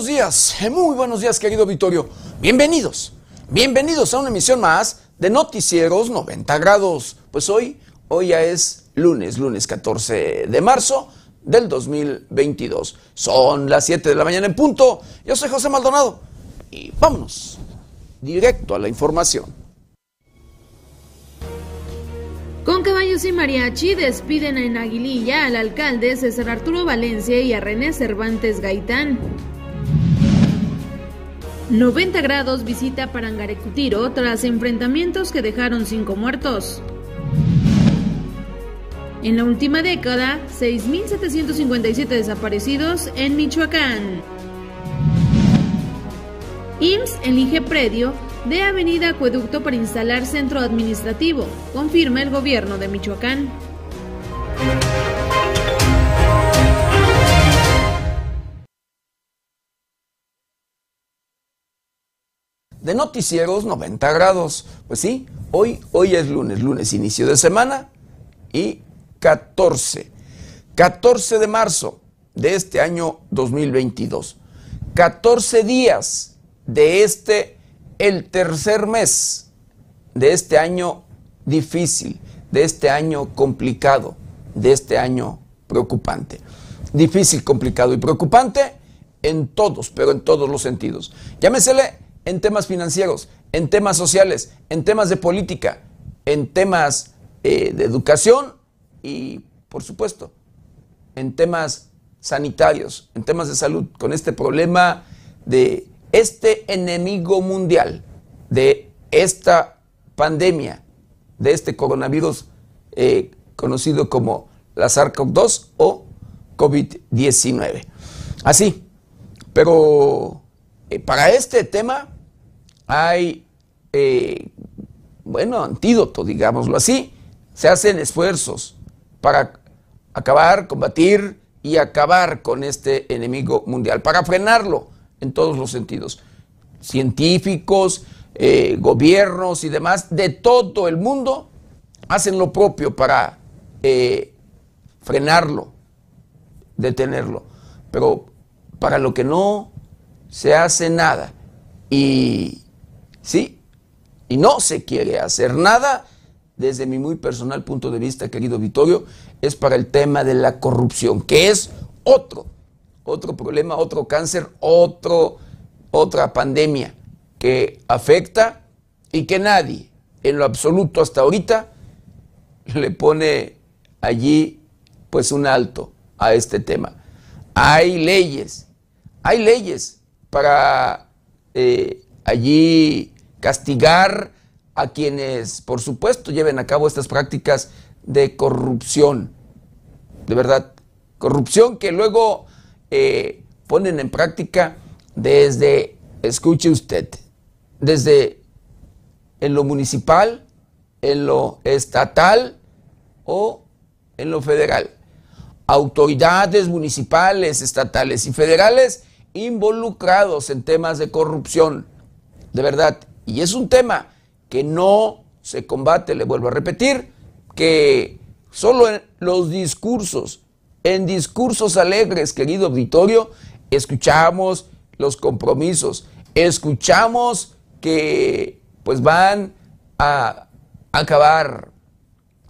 buenos días, eh, muy buenos días querido Vittorio. Bienvenidos, bienvenidos a una emisión más de Noticieros 90 grados. Pues hoy, hoy ya es lunes, lunes 14 de marzo del 2022. Son las 7 de la mañana en punto. Yo soy José Maldonado y vámonos directo a la información. Con caballos y mariachi despiden en Aguililla al alcalde César Arturo Valencia y a René Cervantes Gaitán. 90 grados visita Parangarecutiro tras enfrentamientos que dejaron cinco muertos. En la última década, 6.757 desaparecidos en Michoacán. IMSS elige predio de Avenida Acueducto para instalar centro administrativo, confirma el gobierno de Michoacán. De noticieros 90 grados. Pues sí, hoy, hoy es lunes, lunes inicio de semana y 14, 14 de marzo de este año 2022. 14 días de este, el tercer mes de este año difícil, de este año complicado, de este año preocupante. Difícil, complicado y preocupante en todos, pero en todos los sentidos. Llámesele en temas financieros, en temas sociales, en temas de política, en temas eh, de educación y, por supuesto, en temas sanitarios, en temas de salud, con este problema de este enemigo mundial, de esta pandemia, de este coronavirus eh, conocido como la SARS-CoV-2 o COVID-19. Así, pero eh, para este tema hay, eh, bueno, antídoto, digámoslo así. Se hacen esfuerzos para acabar, combatir y acabar con este enemigo mundial, para frenarlo en todos los sentidos. Científicos, eh, gobiernos y demás de todo el mundo hacen lo propio para frenarlo, detenerlo. Pero para lo que no se hace nada y sí, y no se quiere hacer nada, desde mi muy personal punto de vista, querido Vittorio, es para el tema de la corrupción, que es otro, otro problema, otro cáncer, otro, otra pandemia que afecta y que nadie, en lo absoluto hasta ahorita, le pone allí pues un alto a este tema. Hay leyes, hay leyes para eh, allí castigar a quienes, por supuesto, lleven a cabo estas prácticas de corrupción. De verdad, corrupción que luego eh, ponen en práctica desde, escuche usted, desde en lo municipal, en lo estatal o en lo federal. Autoridades municipales, estatales y federales involucrados en temas de corrupción. De verdad. Y es un tema que no se combate, le vuelvo a repetir, que solo en los discursos, en discursos alegres, querido auditorio, escuchamos los compromisos, escuchamos que pues van a acabar,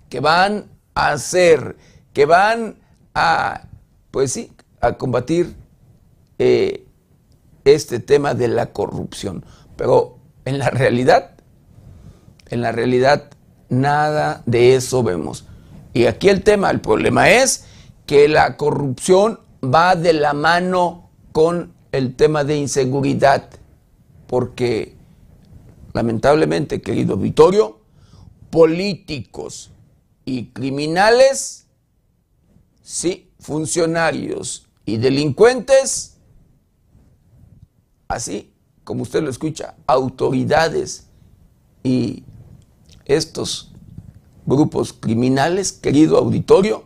que van a hacer, que van a, pues sí, a combatir eh, este tema de la corrupción. Pero en la realidad, en la realidad, nada de eso vemos. Y aquí el tema, el problema es que la corrupción va de la mano con el tema de inseguridad, porque lamentablemente, querido Vittorio, políticos y criminales, sí, funcionarios y delincuentes, así como usted lo escucha, autoridades y estos grupos criminales, querido auditorio,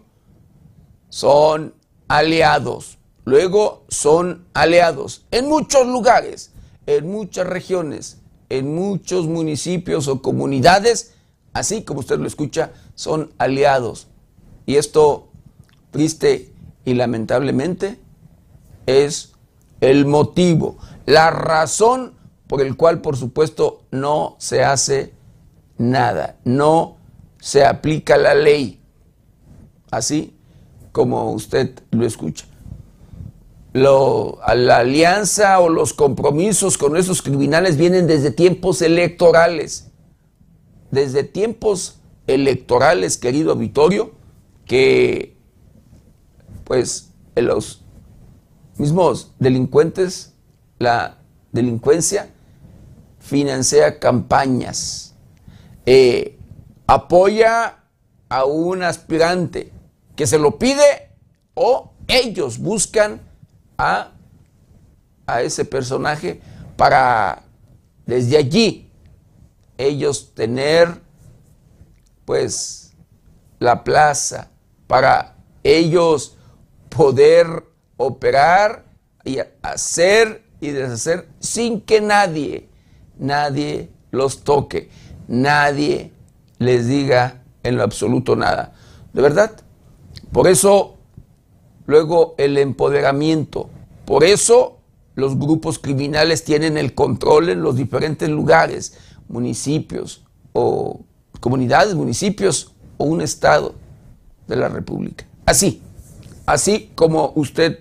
son aliados. Luego son aliados en muchos lugares, en muchas regiones, en muchos municipios o comunidades, así como usted lo escucha, son aliados. Y esto, triste y lamentablemente, es el motivo, la razón por el cual, por supuesto, no se hace nada, no se aplica la ley, así como usted lo escucha. La alianza o los compromisos con esos criminales vienen desde tiempos electorales, desde tiempos electorales, querido Vittorio, que pues los mismos delincuentes, la delincuencia financia campañas, eh, apoya a un aspirante que se lo pide o ellos buscan a, a ese personaje para desde allí ellos tener pues la plaza, para ellos poder operar y hacer y deshacer sin que nadie, nadie los toque, nadie les diga en lo absoluto nada. ¿De verdad? Por eso, luego el empoderamiento, por eso los grupos criminales tienen el control en los diferentes lugares, municipios o comunidades, municipios o un estado de la República. Así, así como usted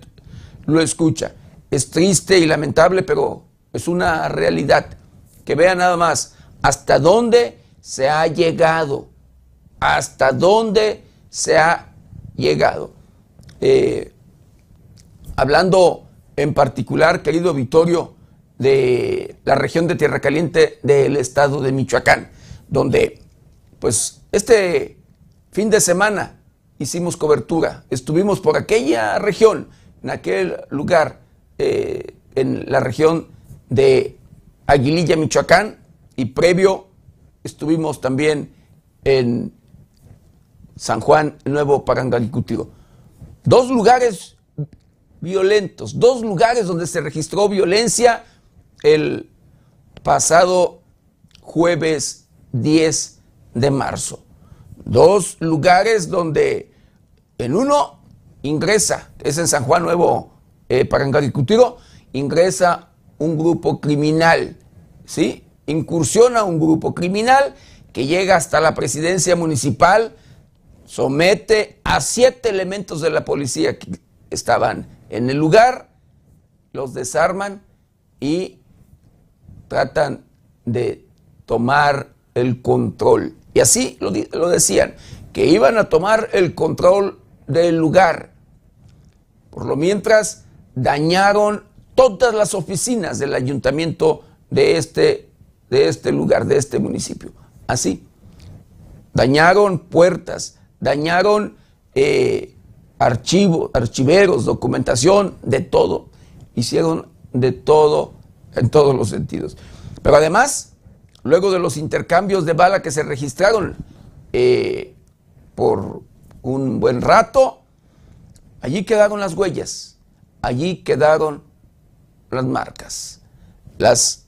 lo escucha. Es triste y lamentable, pero es una realidad. Que vea nada más hasta dónde se ha llegado, hasta dónde se ha llegado. Eh, hablando en particular, querido Vittorio, de la región de Tierra Caliente del estado de Michoacán, donde pues este fin de semana hicimos cobertura, estuvimos por aquella región, en aquel lugar, eh, en la región de Aguililla, Michoacán, y previo estuvimos también en San Juan Nuevo Parangaricutiro. Dos lugares violentos, dos lugares donde se registró violencia el pasado jueves 10 de marzo. Dos lugares donde en uno ingresa, es en San Juan Nuevo eh, Parangaricutiro, ingresa un grupo criminal, ¿sí? Incursiona un grupo criminal que llega hasta la presidencia municipal, somete a siete elementos de la policía que estaban en el lugar, los desarman y tratan de tomar el control. Y así lo, lo decían, que iban a tomar el control del lugar. Por lo mientras, dañaron todas las oficinas del ayuntamiento de este, de este lugar, de este municipio. Así. Dañaron puertas, dañaron eh, archivos, archiveros, documentación, de todo. Hicieron de todo en todos los sentidos. Pero además, luego de los intercambios de bala que se registraron eh, por un buen rato, allí quedaron las huellas, allí quedaron las marcas, las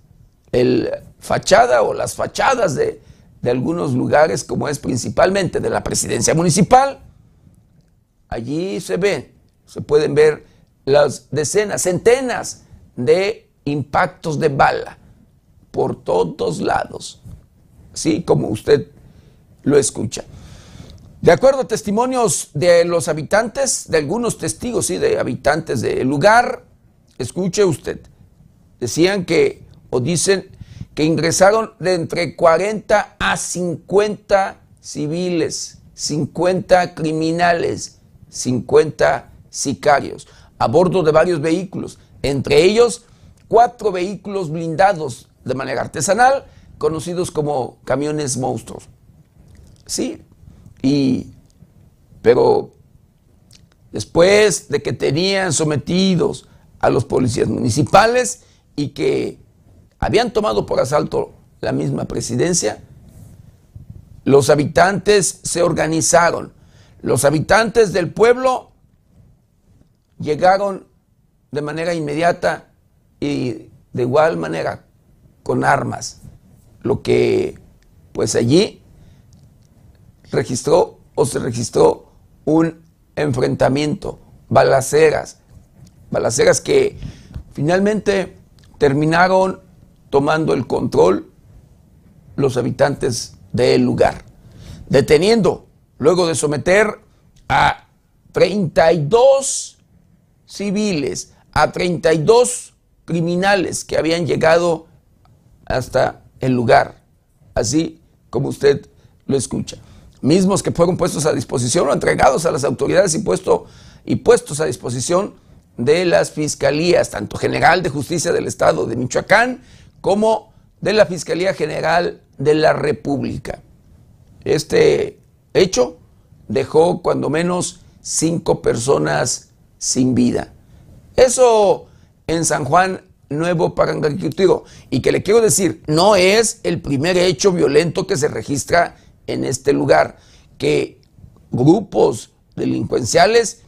el fachada o las fachadas de, de algunos lugares, como es principalmente de la presidencia municipal, allí se ven, se pueden ver las decenas, centenas de impactos de bala por todos lados, así como usted lo escucha. De acuerdo a testimonios de los habitantes, de algunos testigos, sí, de habitantes del lugar, escuche usted, decían que, o dicen, que ingresaron de entre 40 a 50 civiles, 50 criminales, 50 sicarios, a bordo de varios vehículos, entre ellos cuatro vehículos blindados de manera artesanal, conocidos como camiones monstruos. Sí, pero después de que tenían sometidos a los policías municipales y que habían tomado por asalto la misma presidencia, los habitantes se organizaron. Los habitantes del pueblo llegaron de manera inmediata y de igual manera con armas, lo que pues allí registró o se registró un enfrentamiento, balaceras, balaceras que Finalmente terminaron tomando el control los habitantes del lugar, deteniendo, luego de someter a 32 civiles, a 32 criminales que habían llegado hasta el lugar, así como usted lo escucha. Mismos que fueron puestos a disposición o entregados a las autoridades y, puesto, y puestos a disposición de las fiscalías, tanto General de Justicia del Estado de Michoacán como de la Fiscalía General de la República. Este hecho dejó cuando menos cinco personas sin vida. Eso en San Juan Nuevo Parangaricutiro. Y que le quiero decir, no es el primer hecho violento que se registra en este lugar, que grupos delincuenciales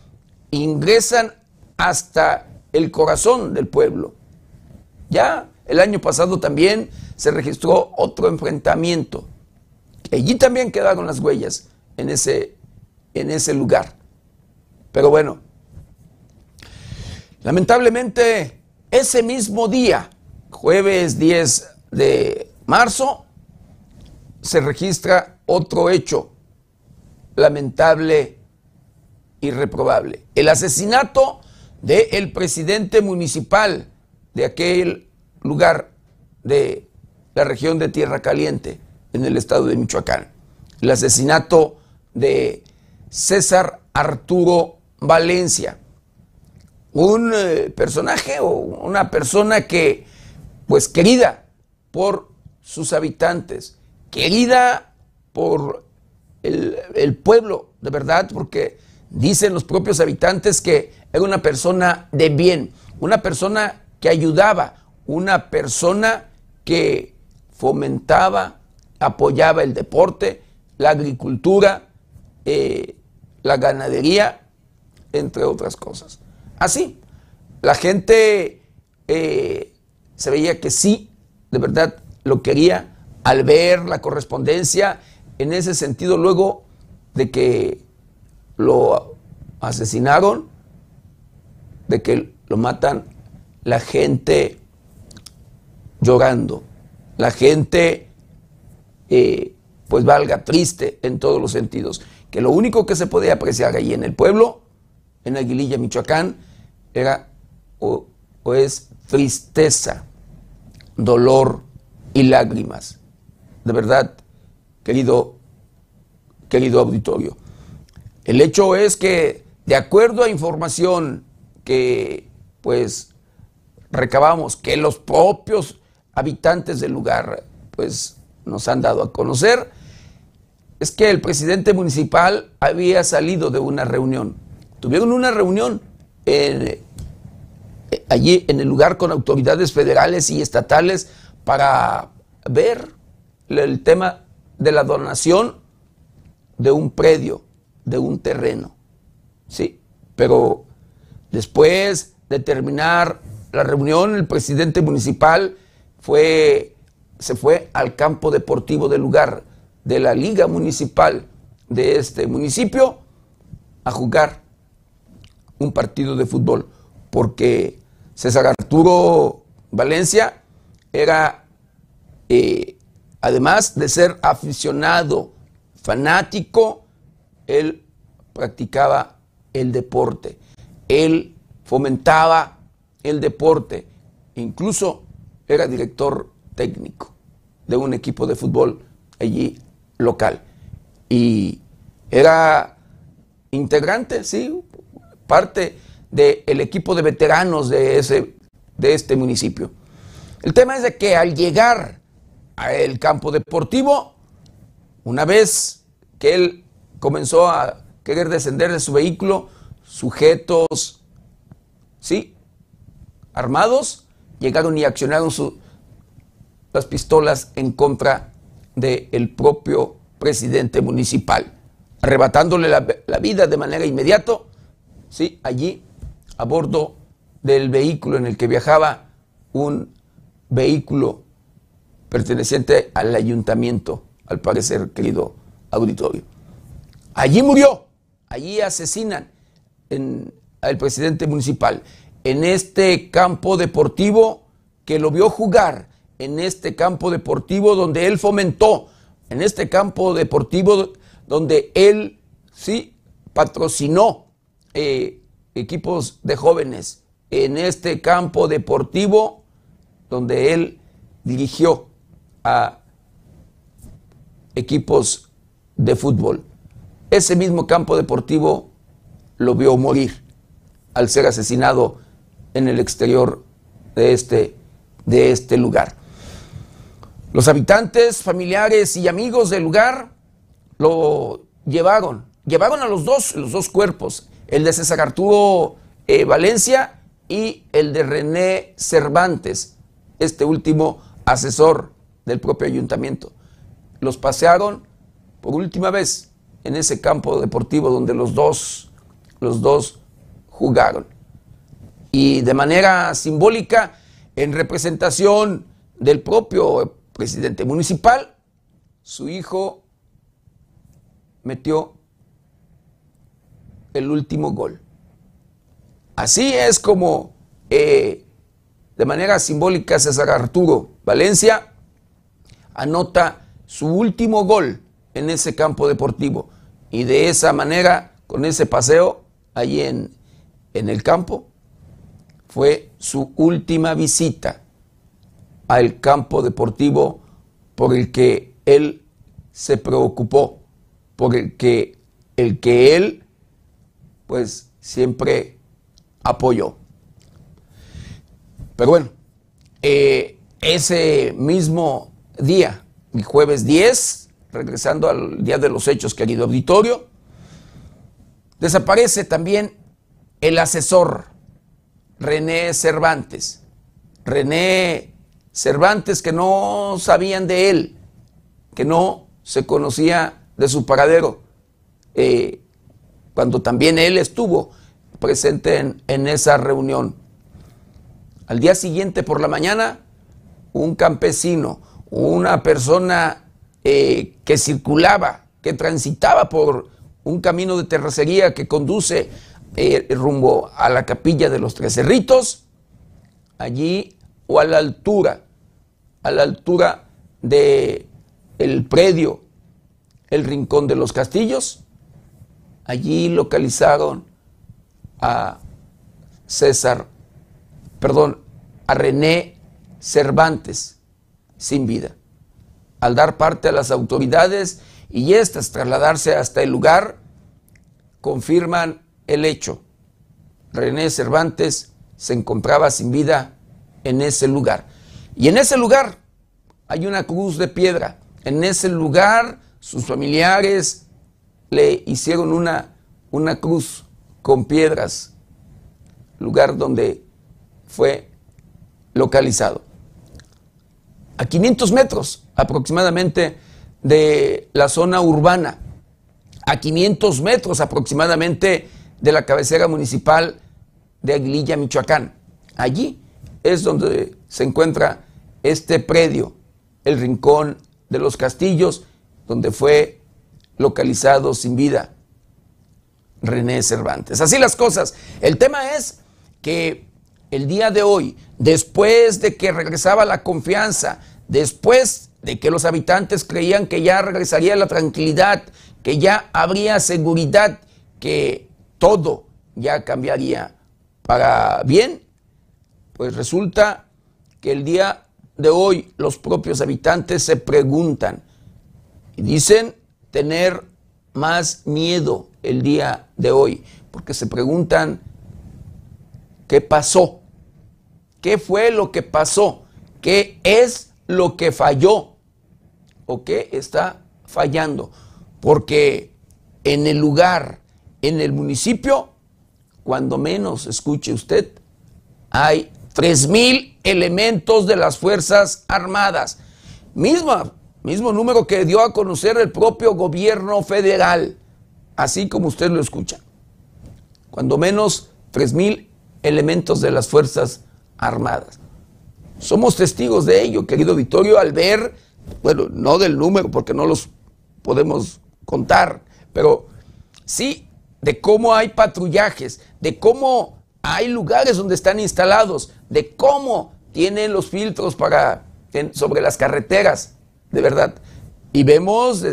ingresan hasta el corazón del pueblo. Ya el año pasado también se registró otro enfrentamiento. Allí también quedaron las huellas en ese, en ese lugar. Pero bueno, lamentablemente ese mismo día, jueves 10 de marzo, se registra otro hecho lamentable y reprobable. El asesinato del presidente municipal de aquel lugar de la región de Tierra Caliente, en el estado de Michoacán. El asesinato de César Arturo Valencia, un eh, personaje o una persona que, pues querida por sus habitantes, querida por el, pueblo, de verdad, porque dicen los propios habitantes que era una persona de bien, una persona que ayudaba, una persona que fomentaba, apoyaba el deporte, la agricultura, eh, la ganadería, entre otras cosas. Así, la gente eh, se veía que sí, de verdad lo quería al ver la correspondencia en ese sentido luego de que lo asesinaron, de que lo matan, la gente llorando, la gente eh, pues valga triste en todos los sentidos, que lo único que se podía apreciar allí en el pueblo, en Aguililla, Michoacán, era o es tristeza, dolor y lágrimas. De verdad, querido, querido auditorio. El hecho es que, de acuerdo a información que pues recabamos, que los propios habitantes del lugar pues nos han dado a conocer, es que el presidente municipal había salido de una reunión. Tuvieron una reunión eh, allí en el lugar con autoridades federales y estatales para ver el tema de la donación de un predio, de un terreno. Sí, pero después de terminar la reunión, el presidente municipal fue, se fue al campo deportivo del lugar de la liga municipal de este municipio a jugar un partido de fútbol, porque César Arturo Valencia era, eh, además de ser aficionado, fanático, él practicaba el deporte, él fomentaba el deporte, incluso era director técnico de un equipo de fútbol allí local. Y era integrante, sí, parte del equipo de veteranos de, ese, de este municipio. El tema es de que al llegar al campo deportivo, una vez que él comenzó a querer descender de su vehículo, sujetos, sí, armados, llegaron y accionaron las pistolas en contra del propio presidente municipal, arrebatándole la, vida de manera inmediata, ¿sí? allí a bordo del vehículo en el que viajaba un vehículo perteneciente al ayuntamiento, al parecer, querido auditorio. Allí murió, allí asesinan al presidente municipal. en este campo deportivo, que lo vio jugar en este campo deportivo donde él fomentó, en este campo deportivo donde él sí patrocinó eh, equipos de jóvenes, en este campo deportivo donde él dirigió a equipos de fútbol. Ese mismo campo deportivo lo vio morir al ser asesinado en el exterior de este, de este lugar. Los habitantes, familiares y amigos del lugar lo llevaron, llevaron a los dos, los dos cuerpos, el de César Arturo eh, Valencia y el de René Cervantes, este último asesor del propio ayuntamiento. Los pasearon por última vez en ese campo deportivo donde los dos, los dos jugaron. Y de manera simbólica, en representación del propio presidente municipal, su hijo metió el último gol. Así es como eh, de manera simbólica César Arturo Valencia anota su último gol en ese campo deportivo. Y de esa manera, con ese paseo allí en, en el campo, fue su última visita al campo deportivo por el que él se preocupó, por el que, el que él pues siempre apoyó. Pero bueno, eh, ese mismo día, el jueves 10, regresando al día de los hechos, querido auditorio, desaparece también el asesor René Cervantes. René Cervantes que no sabían de él, que no se conocía de su paradero, eh, cuando también él estuvo presente en, en esa reunión. Al día siguiente por la mañana, un campesino, una persona eh, que circulaba, que transitaba por un camino de terracería que conduce eh, rumbo a la capilla de los Tres Cerritos, allí o a la altura, a la altura de el predio, el rincón de los castillos, allí localizaron a César, perdón, a René Cervantes sin vida. Al dar parte a las autoridades y éstas trasladarse hasta el lugar, confirman el hecho. René Cervantes se encontraba sin vida en ese lugar. Y en ese lugar hay una cruz de piedra. En ese lugar sus familiares le hicieron una, una cruz con piedras, lugar donde fue localizado a 500 metros aproximadamente de la zona urbana, a 500 metros aproximadamente de la cabecera municipal de Aguililla, Michoacán. Allí es donde se encuentra este predio, el Rincón de los Castillos, donde fue localizado sin vida René Cervantes. Así las cosas. El tema es que el día de hoy, después de que regresaba la confianza, después de que los habitantes creían que ya regresaría la tranquilidad, que ya habría seguridad, que todo ya cambiaría para bien, pues resulta que el día de hoy los propios habitantes se preguntan y dicen tener más miedo el día de hoy, porque se preguntan qué pasó, qué fue lo que pasó, qué es lo que falló o qué está fallando, porque en el lugar, en el municipio, cuando menos escuche usted, hay 3.000 elementos de las Fuerzas Armadas. Misma, mismo número que dio a conocer el propio gobierno federal, así como usted lo escucha. Cuando menos 3.000 elementos de las Fuerzas Armadas. Somos testigos de ello, querido Vittorio, al ver, bueno, no del número porque no los podemos contar, pero sí de cómo hay patrullajes, de cómo hay lugares donde están instalados, de cómo tienen los filtros para sobre las carreteras, de verdad. Y vemos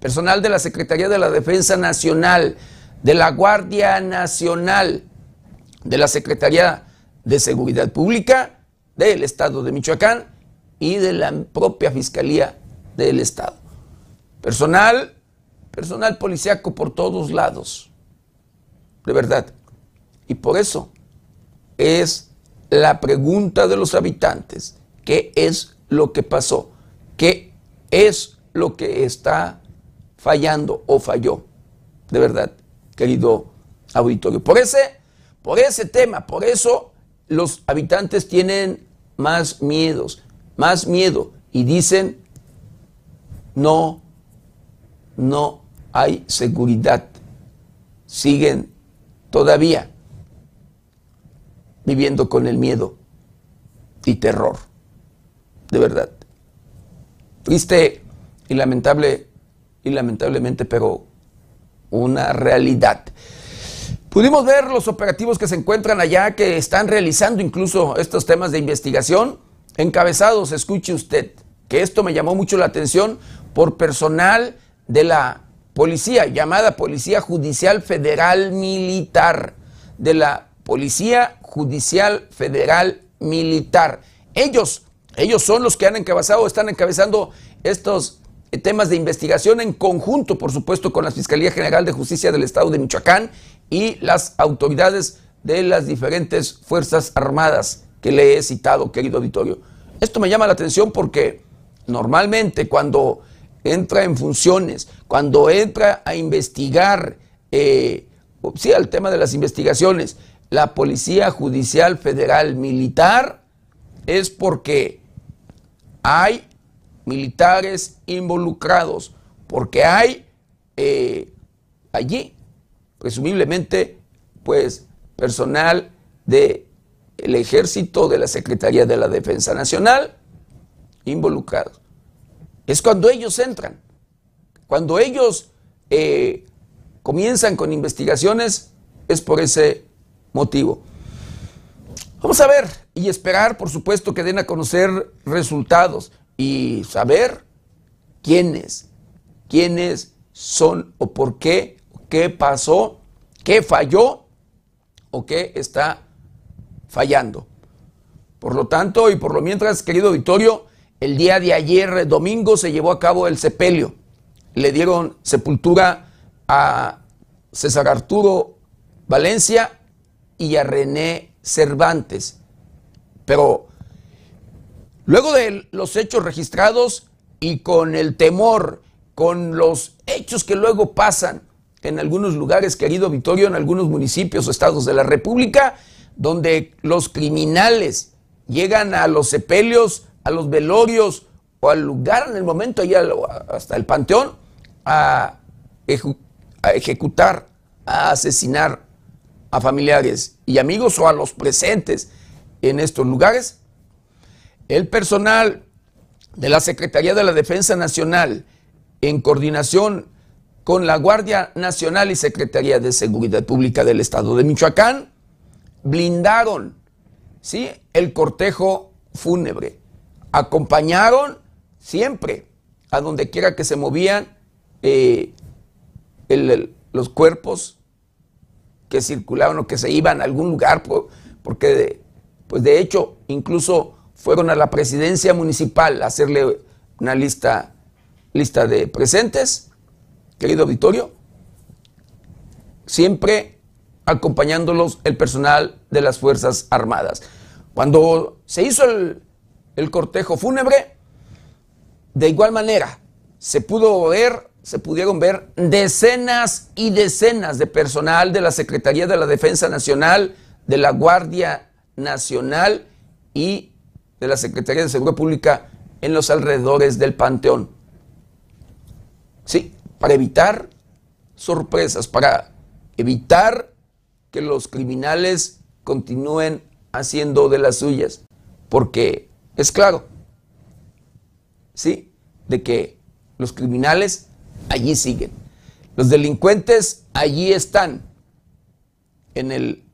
personal de la Secretaría de la Defensa Nacional, de la Guardia Nacional, de la Secretaría de Seguridad Pública del Estado de Michoacán y de la propia Fiscalía del Estado. Personal, personal policiaco por todos lados, de verdad. Y por eso es la pregunta de los habitantes, ¿qué es lo que pasó? ¿Qué es lo que está fallando o falló? De verdad, querido auditorio. Por ese, por ese tema, por eso los habitantes tienen más miedos, más miedo y dicen, no, no hay seguridad. Siguen todavía viviendo con el miedo y terror. De verdad. Triste y lamentable, y lamentablemente, pero una realidad. Pudimos ver los operativos que se encuentran allá, que están realizando incluso estos temas de investigación, encabezados, escuche usted, que esto me llamó mucho la atención por personal de la policía, llamada Policía Judicial Federal Militar, de la Policía Judicial Federal Militar. Ellos, ellos son los que han encabezado, están encabezando estos temas de investigación en conjunto, por supuesto, con la Fiscalía General de Justicia del Estado de Michoacán y las autoridades de las diferentes Fuerzas Armadas que le he citado, querido auditorio. Esto me llama la atención porque normalmente cuando entra en funciones, cuando entra a investigar, eh, sí, al tema de las investigaciones, la Policía Judicial Federal Militar, es porque hay militares involucrados, porque hay eh, allí, presumiblemente, pues, personal del el ejército, de la Secretaría de la Defensa Nacional, involucrados. Es cuando ellos entran, cuando ellos eh, comienzan con investigaciones, es por ese motivo. Vamos a ver y esperar, por supuesto, que den a conocer resultados y saber quiénes, quiénes son o por qué, qué pasó, qué falló o qué está fallando. Por lo tanto, y por lo mientras, querido auditorio, el día de ayer, domingo, se llevó a cabo el sepelio. Le dieron sepultura a César Arturo Valencia y a René Cervantes. Pero luego de los hechos registrados y con el temor, con los hechos que luego pasan en algunos lugares, querido Vittorio, en algunos municipios o estados de la República, donde los criminales llegan a los sepelios, a los velorios o al lugar en el momento, allá hasta el panteón, a, a ejecutar, a asesinar a familiares y amigos o a los presentes en estos lugares, el personal de la Secretaría de la Defensa Nacional, en coordinación con la Guardia Nacional y Secretaría de Seguridad Pública del Estado de Michoacán, blindaron ¿sí? el cortejo fúnebre. Acompañaron siempre, a donde quiera que se movían, eh, los cuerpos que circulaban o que se iban a algún lugar, porque pues de hecho incluso fueron a la presidencia municipal a hacerle una lista, lista de presentes, querido auditorio, siempre acompañándolos el personal de las Fuerzas Armadas. Cuando se hizo el, el cortejo fúnebre, de igual manera se pudo ver se pudieron ver decenas y decenas de personal de la Secretaría de la Defensa Nacional, de la Guardia Nacional y de la Secretaría de Seguridad Pública en los alrededores del Panteón. Sí, para evitar sorpresas, para evitar que los criminales continúen haciendo de las suyas, porque es claro, sí, de que los criminales allí siguen. Los delincuentes allí están, en el,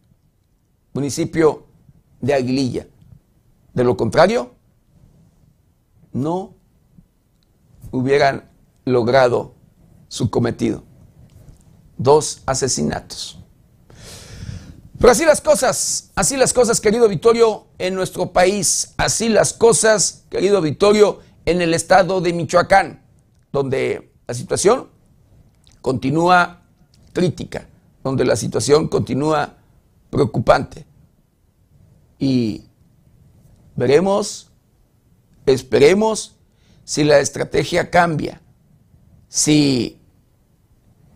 municipio de Aguililla. De lo contrario, no hubieran logrado su cometido. Dos asesinatos. Pero así las cosas, así las cosas, querido Vittorio, en nuestro país, así las cosas, querido Vittorio, en el estado de Michoacán, donde la situación continúa crítica, donde la situación continúa preocupante. Y veremos, esperemos si la estrategia cambia, si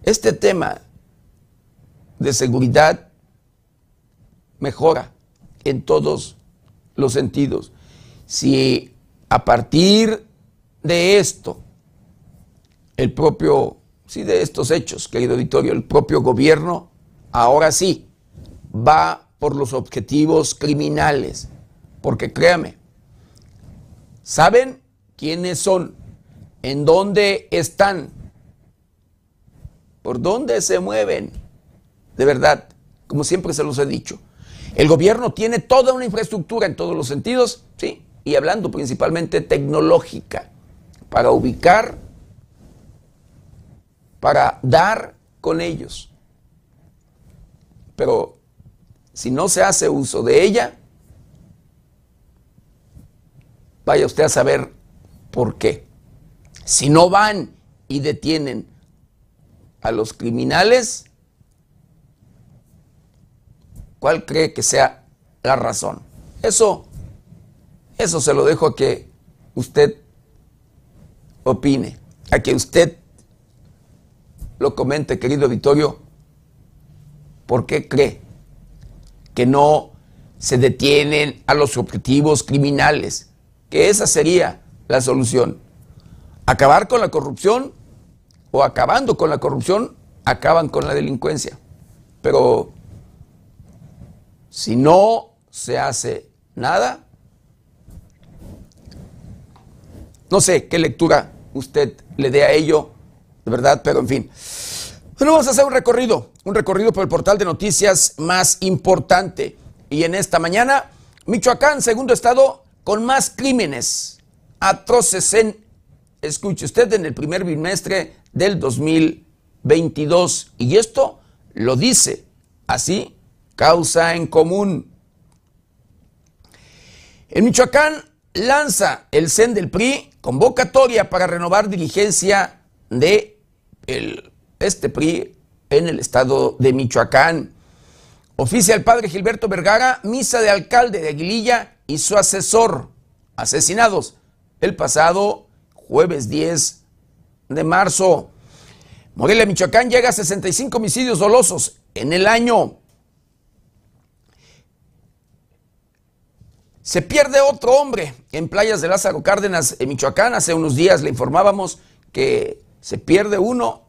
este tema de seguridad mejora en todos los sentidos. Si a partir de esto, el propio, sí, de estos hechos, querido auditorio, el propio gobierno, ahora sí, va por los objetivos criminales. Porque créame, saben quiénes son, en dónde están, por dónde se mueven. De verdad, como siempre se los he dicho, el gobierno tiene toda una infraestructura en todos los sentidos, ¿sí? Y hablando principalmente tecnológica, para ubicar, para dar con ellos. Pero si no se hace uso de ella, vaya usted a saber por qué. Si no van y detienen a los criminales, ¿Cuál cree que sea la razón? Eso, eso se lo dejo a que usted opine, a que usted lo comente, querido Vittorio. ¿Por qué cree que no se detienen a los objetivos criminales? Que esa sería la solución. Acabar con la corrupción o acabando con la corrupción, acaban con la delincuencia. Pero si no se hace nada, no sé qué lectura usted le dé a ello, de verdad, pero en fin. Bueno, vamos a hacer un recorrido, un recorrido por el portal de noticias más importante. Y en esta mañana, Michoacán, segundo estado con más crímenes atroces en, escuche usted, en el primer bimestre del 2022. Y esto lo dice así causa en común. En Michoacán lanza el CEN del PRI convocatoria para renovar dirigencia de este PRI en el estado de Michoacán. Oficia el padre Gilberto Vergara, misa de alcalde de Aguililla y su asesor asesinados el pasado jueves 10 de marzo. Morelia, Michoacán llega a 65 homicidios dolosos en el año. Se pierde otro hombre en playas de Lázaro Cárdenas, en Michoacán. Hace unos días le informábamos que se pierde uno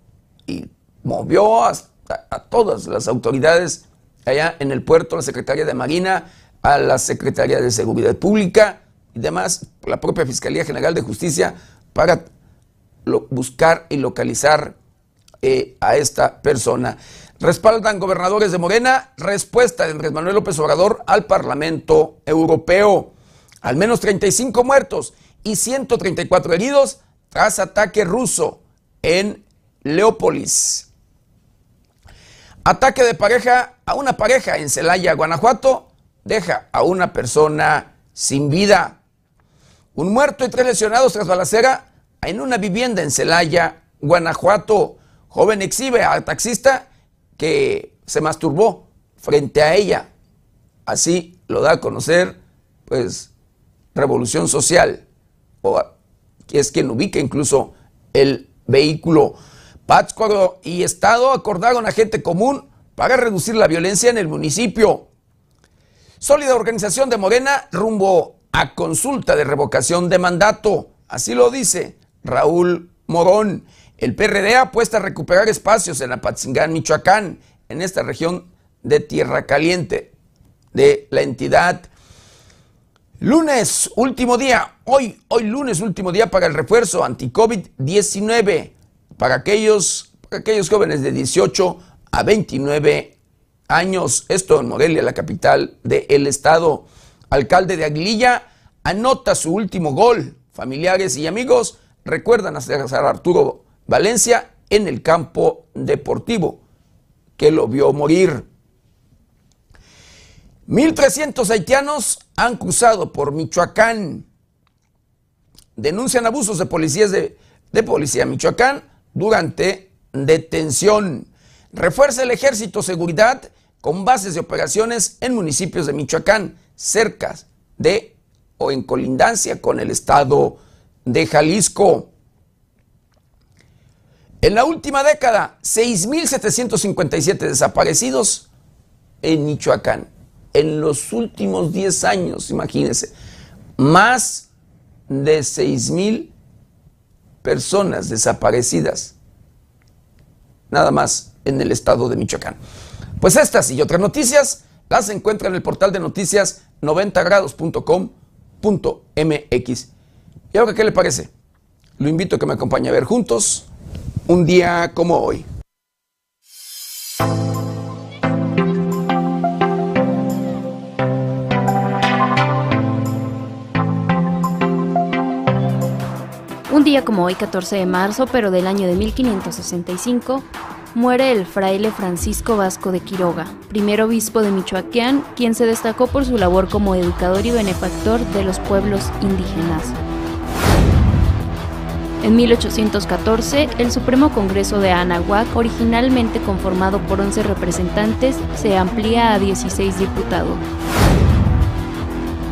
y movió a, todas las autoridades allá en el puerto, la Secretaría de Marina, a la Secretaría de Seguridad Pública y demás, la propia Fiscalía General de Justicia, para buscar y localizar eh, a esta persona. Respaldan gobernadores de Morena respuesta de Andrés Manuel López Obrador al Parlamento Europeo. Al menos 35 muertos y 134 heridos tras ataque ruso en Leópolis. Ataque de pareja a una pareja en Celaya, Guanajuato, deja a una persona sin vida. Un muerto y tres lesionados tras balacera en una vivienda en Celaya, Guanajuato. Joven exhibe al taxista que se masturbó frente a ella. Así lo da a conocer, pues, Revolución Social, o que es quien ubica incluso el vehículo. Pátzcuaro y Estado acordaron a gente común para reducir la violencia en el municipio. Sólida organización de Morena rumbo a consulta de revocación de mandato. Así lo dice Raúl Morón. El PRD apuesta a recuperar espacios en Apatzingán, Michoacán, en esta región de Tierra Caliente de la entidad. Lunes, último día, hoy, hoy lunes, último día para el refuerzo anti-COVID-19 para aquellos, para aquellos jóvenes de 18 a 29 años, esto en Morelia, la capital del estado. Alcalde de Aguililla anota su último gol. Familiares y amigos recuerdan a César Arturo Valencia en el campo deportivo, que lo vio morir. 1.300 haitianos han cruzado por Michoacán. Denuncian abusos de policías de, de Policía Michoacán durante detención. Refuerza el ejército seguridad con bases de operaciones en municipios de Michoacán, cerca de o en colindancia con el estado de Jalisco. En la última década, 6.757 desaparecidos en Michoacán. En los últimos 10 años, imagínense, más de 6.000 personas desaparecidas, nada más en el estado de Michoacán. Pues estas y otras noticias las encuentra en el portal de noticias 90grados.com.mx. ¿Y ahora qué le parece? Lo invito a que me acompañe a ver juntos un día como hoy. Un día como hoy, 14 de marzo, pero del año de 1565, muere el fraile Francisco Vasco de Quiroga, primer obispo de Michoacán, quien se destacó por su labor como educador y benefactor de los pueblos indígenas. En 1814, el Supremo Congreso de Anahuac, originalmente conformado por 11 representantes, se amplía a 16 diputados.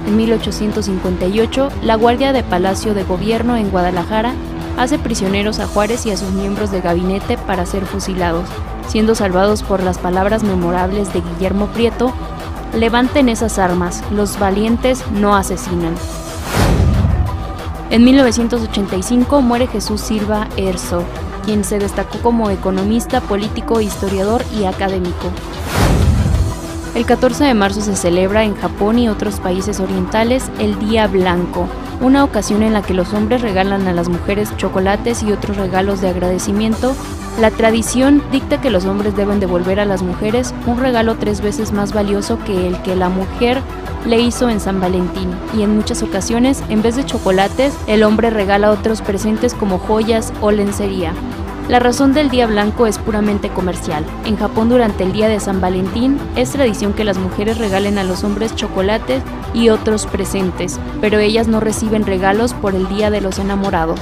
En 1858, la Guardia de Palacio de Gobierno en Guadalajara hace prisioneros a Juárez y a sus miembros de gabinete para ser fusilados, siendo salvados por las palabras memorables de Guillermo Prieto, levanten esas armas, los valientes no asesinan. En 1985 muere Jesús Silva Erso, quien se destacó como economista, político, historiador y académico. El 14 de marzo se celebra en Japón y otros países orientales el Día Blanco, una ocasión en la que los hombres regalan a las mujeres chocolates y otros regalos de agradecimiento. La tradición dicta que los hombres deben devolver a las mujeres un regalo tres veces más valioso que el que la mujer le hizo en San Valentín, y en muchas ocasiones, en vez de chocolates, el hombre regala otros presentes como joyas o lencería. La razón del Día Blanco es puramente comercial. En Japón durante el Día de San Valentín es tradición que las mujeres regalen a los hombres chocolates y otros presentes, pero ellas no reciben regalos por el Día de los Enamorados.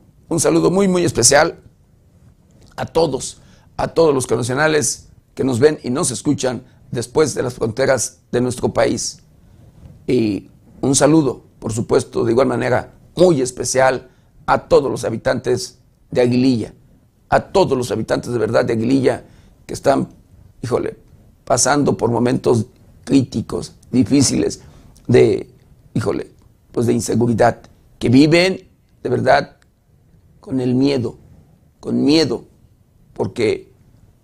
un saludo muy, muy especial a todos, a todos los connacionales que nos ven y nos escuchan después de las fronteras de nuestro país. Y un saludo, por supuesto, de igual manera, muy especial a todos los habitantes de Aguililla, a todos los habitantes de verdad de Aguililla que están, híjole, pasando por momentos críticos, difíciles, de, híjole, pues de inseguridad, que viven de verdad con el miedo, con miedo, porque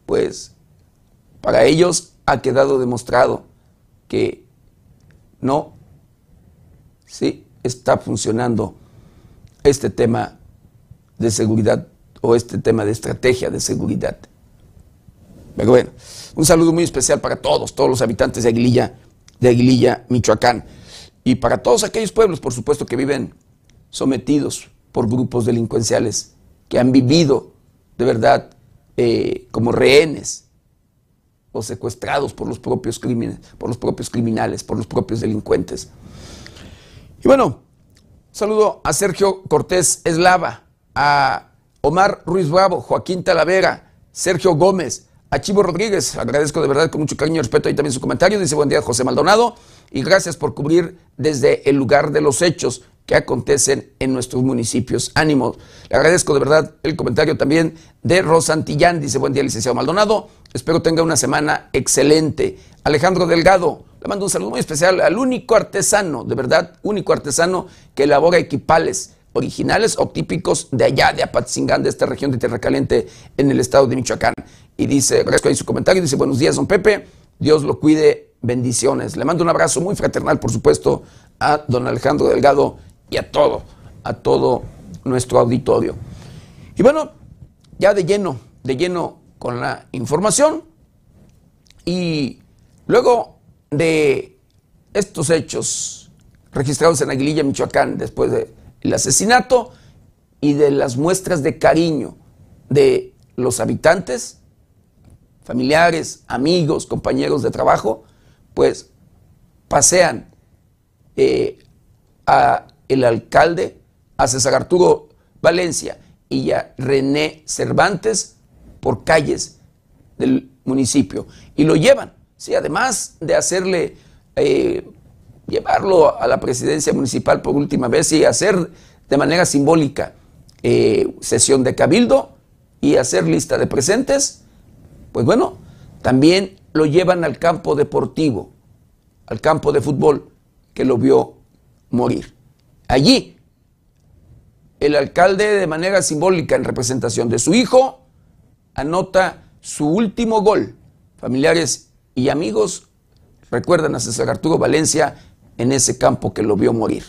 pues para ellos ha quedado demostrado que no, sí, está funcionando este tema de seguridad o este tema de estrategia de seguridad. Pero bueno, un saludo muy especial para todos, todos los habitantes de Aguililla, de Aguililla, Michoacán, y para todos aquellos pueblos, por supuesto, que viven sometidos por grupos delincuenciales que han vivido de verdad eh, como rehenes o secuestrados por los propios crímenes, por los propios criminales, por los propios delincuentes. Y bueno, saludo a Sergio Cortés Eslava, a Omar Ruiz Bravo, Joaquín Talavera, Sergio Gómez, a Chivo Rodríguez. Agradezco de verdad con mucho cariño y respeto ahí también su comentario. Dice buen día José Maldonado y gracias por cubrir desde el lugar de los hechos que acontecen en nuestros municipios. Ánimo. Le agradezco de verdad el comentario también de Rosantillán. Dice buen día licenciado Maldonado. Espero tenga una semana excelente. Alejandro Delgado. Le mando un saludo muy especial al único artesano, de verdad, único artesano que elabora equipales originales o típicos de allá, de Apatzingán, de esta región de Tierra Caliente en el estado de Michoacán. Y dice, agradezco ahí su comentario, dice, buenos días, don Pepe, Dios lo cuide, bendiciones. Le mando un abrazo muy fraternal, por supuesto, a don Alejandro Delgado y a todo, a todo nuestro auditorio. Y bueno, ya de lleno, de lleno con la información y luego de estos hechos registrados en Aguililla, Michoacán, después del asesinato y de las muestras de cariño de los habitantes, familiares, amigos, compañeros de trabajo, pues pasean eh, a el alcalde, a César Arturo Valencia y a René Cervantes por calles del municipio. Y lo llevan, sí, además de hacerle, eh, llevarlo a la presidencia municipal por última vez y hacer de manera simbólica eh, sesión de cabildo y hacer lista de presentes, pues bueno, también lo llevan al campo deportivo, al campo de fútbol, que lo vio morir. Allí, el alcalde de manera simbólica en representación de su hijo, anota su último gol. Familiares y amigos recuerdan a César Arturo Valencia en ese campo que lo vio morir.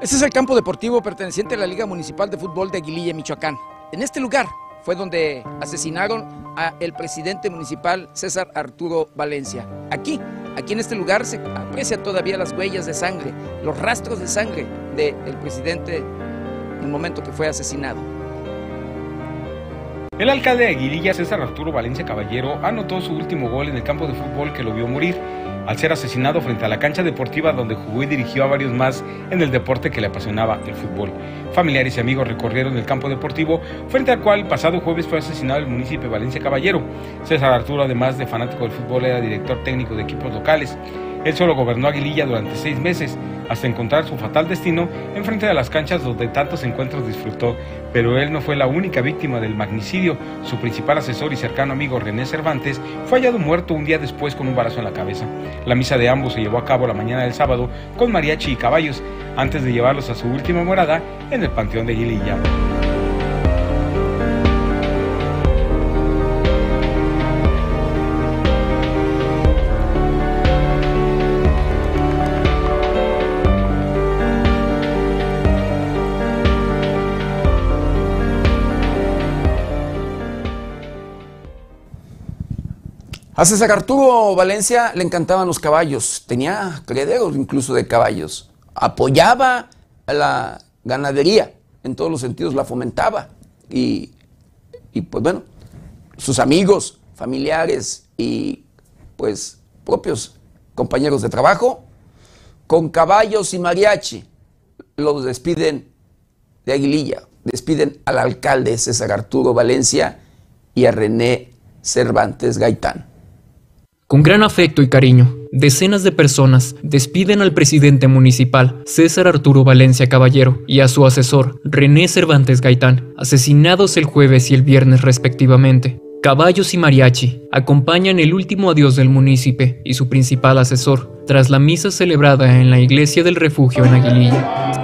Este es el campo deportivo perteneciente a la Liga Municipal de Fútbol de Aguililla, Michoacán. En este lugar fue donde asesinaron a el presidente municipal César Arturo Valencia. Aquí, aquí en este lugar se aprecia todavía las huellas de sangre, los rastros de sangre del presidente en el momento que fue asesinado. El alcalde de Aguililla, César Arturo Valencia Caballero, anotó su último gol en el campo de fútbol que lo vio morir al ser asesinado frente a la cancha deportiva donde jugó y dirigió a varios más en el deporte que le apasionaba, el fútbol. Familiares y amigos recorrieron el campo deportivo frente al cual pasado jueves fue asesinado el municipio de Valencia Caballero. César Arturo, además de fanático del fútbol, era director técnico de equipos locales. Él solo gobernó Aguililla durante seis meses, hasta encontrar su fatal destino enfrente de las canchas donde tantos encuentros disfrutó. Pero él no fue la única víctima del magnicidio. Su principal asesor y cercano amigo René Cervantes fue hallado muerto un día después con un balazo en la cabeza. La misa de ambos se llevó a cabo la mañana del sábado con mariachi y caballos, antes de llevarlos a su última morada en el Panteón de Aguililla. A César Arturo Valencia le encantaban los caballos, tenía crederos incluso de caballos, apoyaba la ganadería, en todos los sentidos la fomentaba. Y, y pues bueno, sus amigos, familiares y pues propios compañeros de trabajo, con caballos y mariachi, los despiden de Aguililla, despiden al alcalde César Arturo Valencia y a René Cervantes Gaitán. Con gran afecto y cariño, decenas de personas despiden al presidente municipal, César Arturo Valencia Caballero, y a su asesor, René Cervantes Gaitán, asesinados el jueves y el viernes respectivamente. Caballos y mariachi acompañan el último adiós del municipio y su principal asesor, tras la misa celebrada en la iglesia del refugio en Aguililla.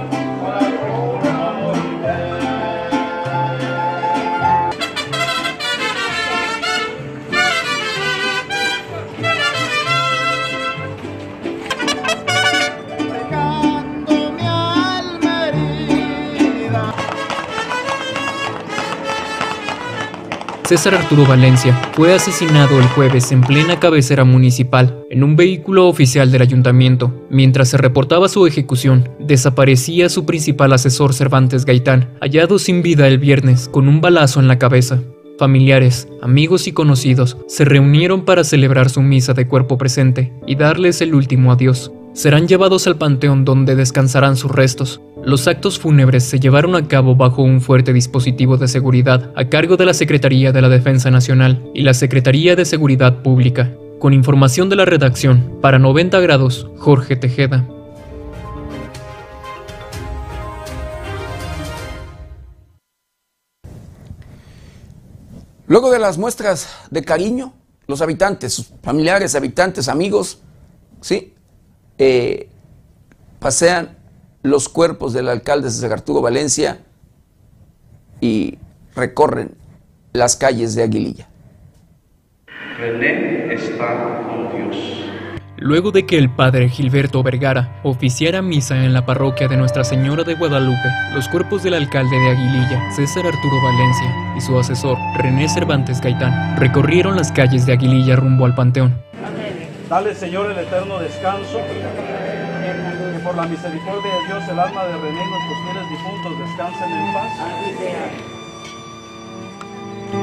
César Arturo Valencia fue asesinado el jueves en plena cabecera municipal en un vehículo oficial del ayuntamiento. Mientras se reportaba su ejecución, desaparecía su principal asesor Cervantes Gaitán, hallado sin vida el viernes con un balazo en la cabeza. Familiares, amigos y conocidos se reunieron para celebrar su misa de cuerpo presente y darles el último adiós. Serán llevados al panteón donde descansarán sus restos. Los actos fúnebres se llevaron a cabo bajo un fuerte dispositivo de seguridad a cargo de la Secretaría de la Defensa Nacional y la Secretaría de Seguridad Pública. Con información de la redacción, para 90 grados, Jorge Tejeda. Luego de las muestras de cariño, los habitantes, sus familiares, habitantes, amigos, ¿sí? Eh, pasean los cuerpos del alcalde César Arturo Valencia y recorren las calles de Aguililla. René está con Dios. Luego de que el padre Gilberto Vergara oficiara misa en la parroquia de Nuestra Señora de Guadalupe, los cuerpos del alcalde de Aguililla, César Arturo Valencia, y su asesor, René Cervantes Gaitán, recorrieron las calles de Aguililla rumbo al Panteón. Dale, Señor, el eterno descanso. Que por la misericordia de Dios el alma de René nuestros fieles difuntos descansen en paz.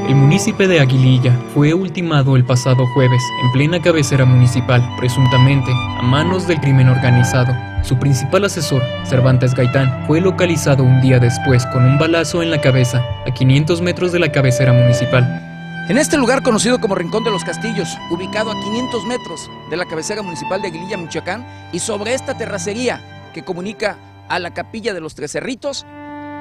El municipio de Aguililla fue ultimado el pasado jueves en plena cabecera municipal, presuntamente a manos del crimen organizado. Su principal asesor, Cervantes Gaitán, fue localizado un día después con un balazo en la cabeza a 500 metros de la cabecera municipal. En este lugar conocido como Rincón de los Castillos, ubicado a 500 metros de la cabecera municipal de Aguililla, Michoacán, y sobre esta terracería que comunica a la capilla de los Tres Cerritos,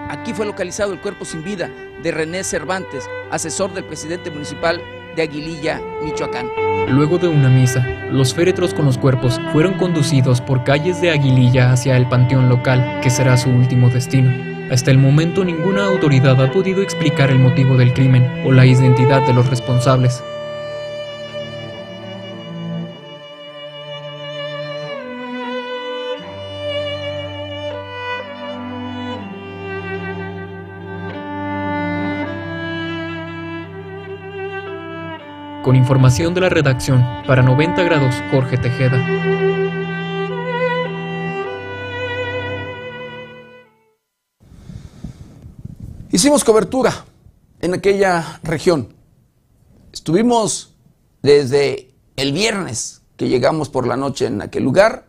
aquí fue localizado el cuerpo sin vida de René Cervantes, asesor del presidente municipal de Aguililla, Michoacán. Luego de una misa, los féretros con los cuerpos fueron conducidos por calles de Aguililla hacia el panteón local, que será su último destino. Hasta el momento ninguna autoridad ha podido explicar el motivo del crimen o la identidad de los responsables. Con información de la redacción, para 90 grados, Jorge Tejeda. Hicimos cobertura en aquella región. Estuvimos desde el viernes que llegamos por la noche en aquel lugar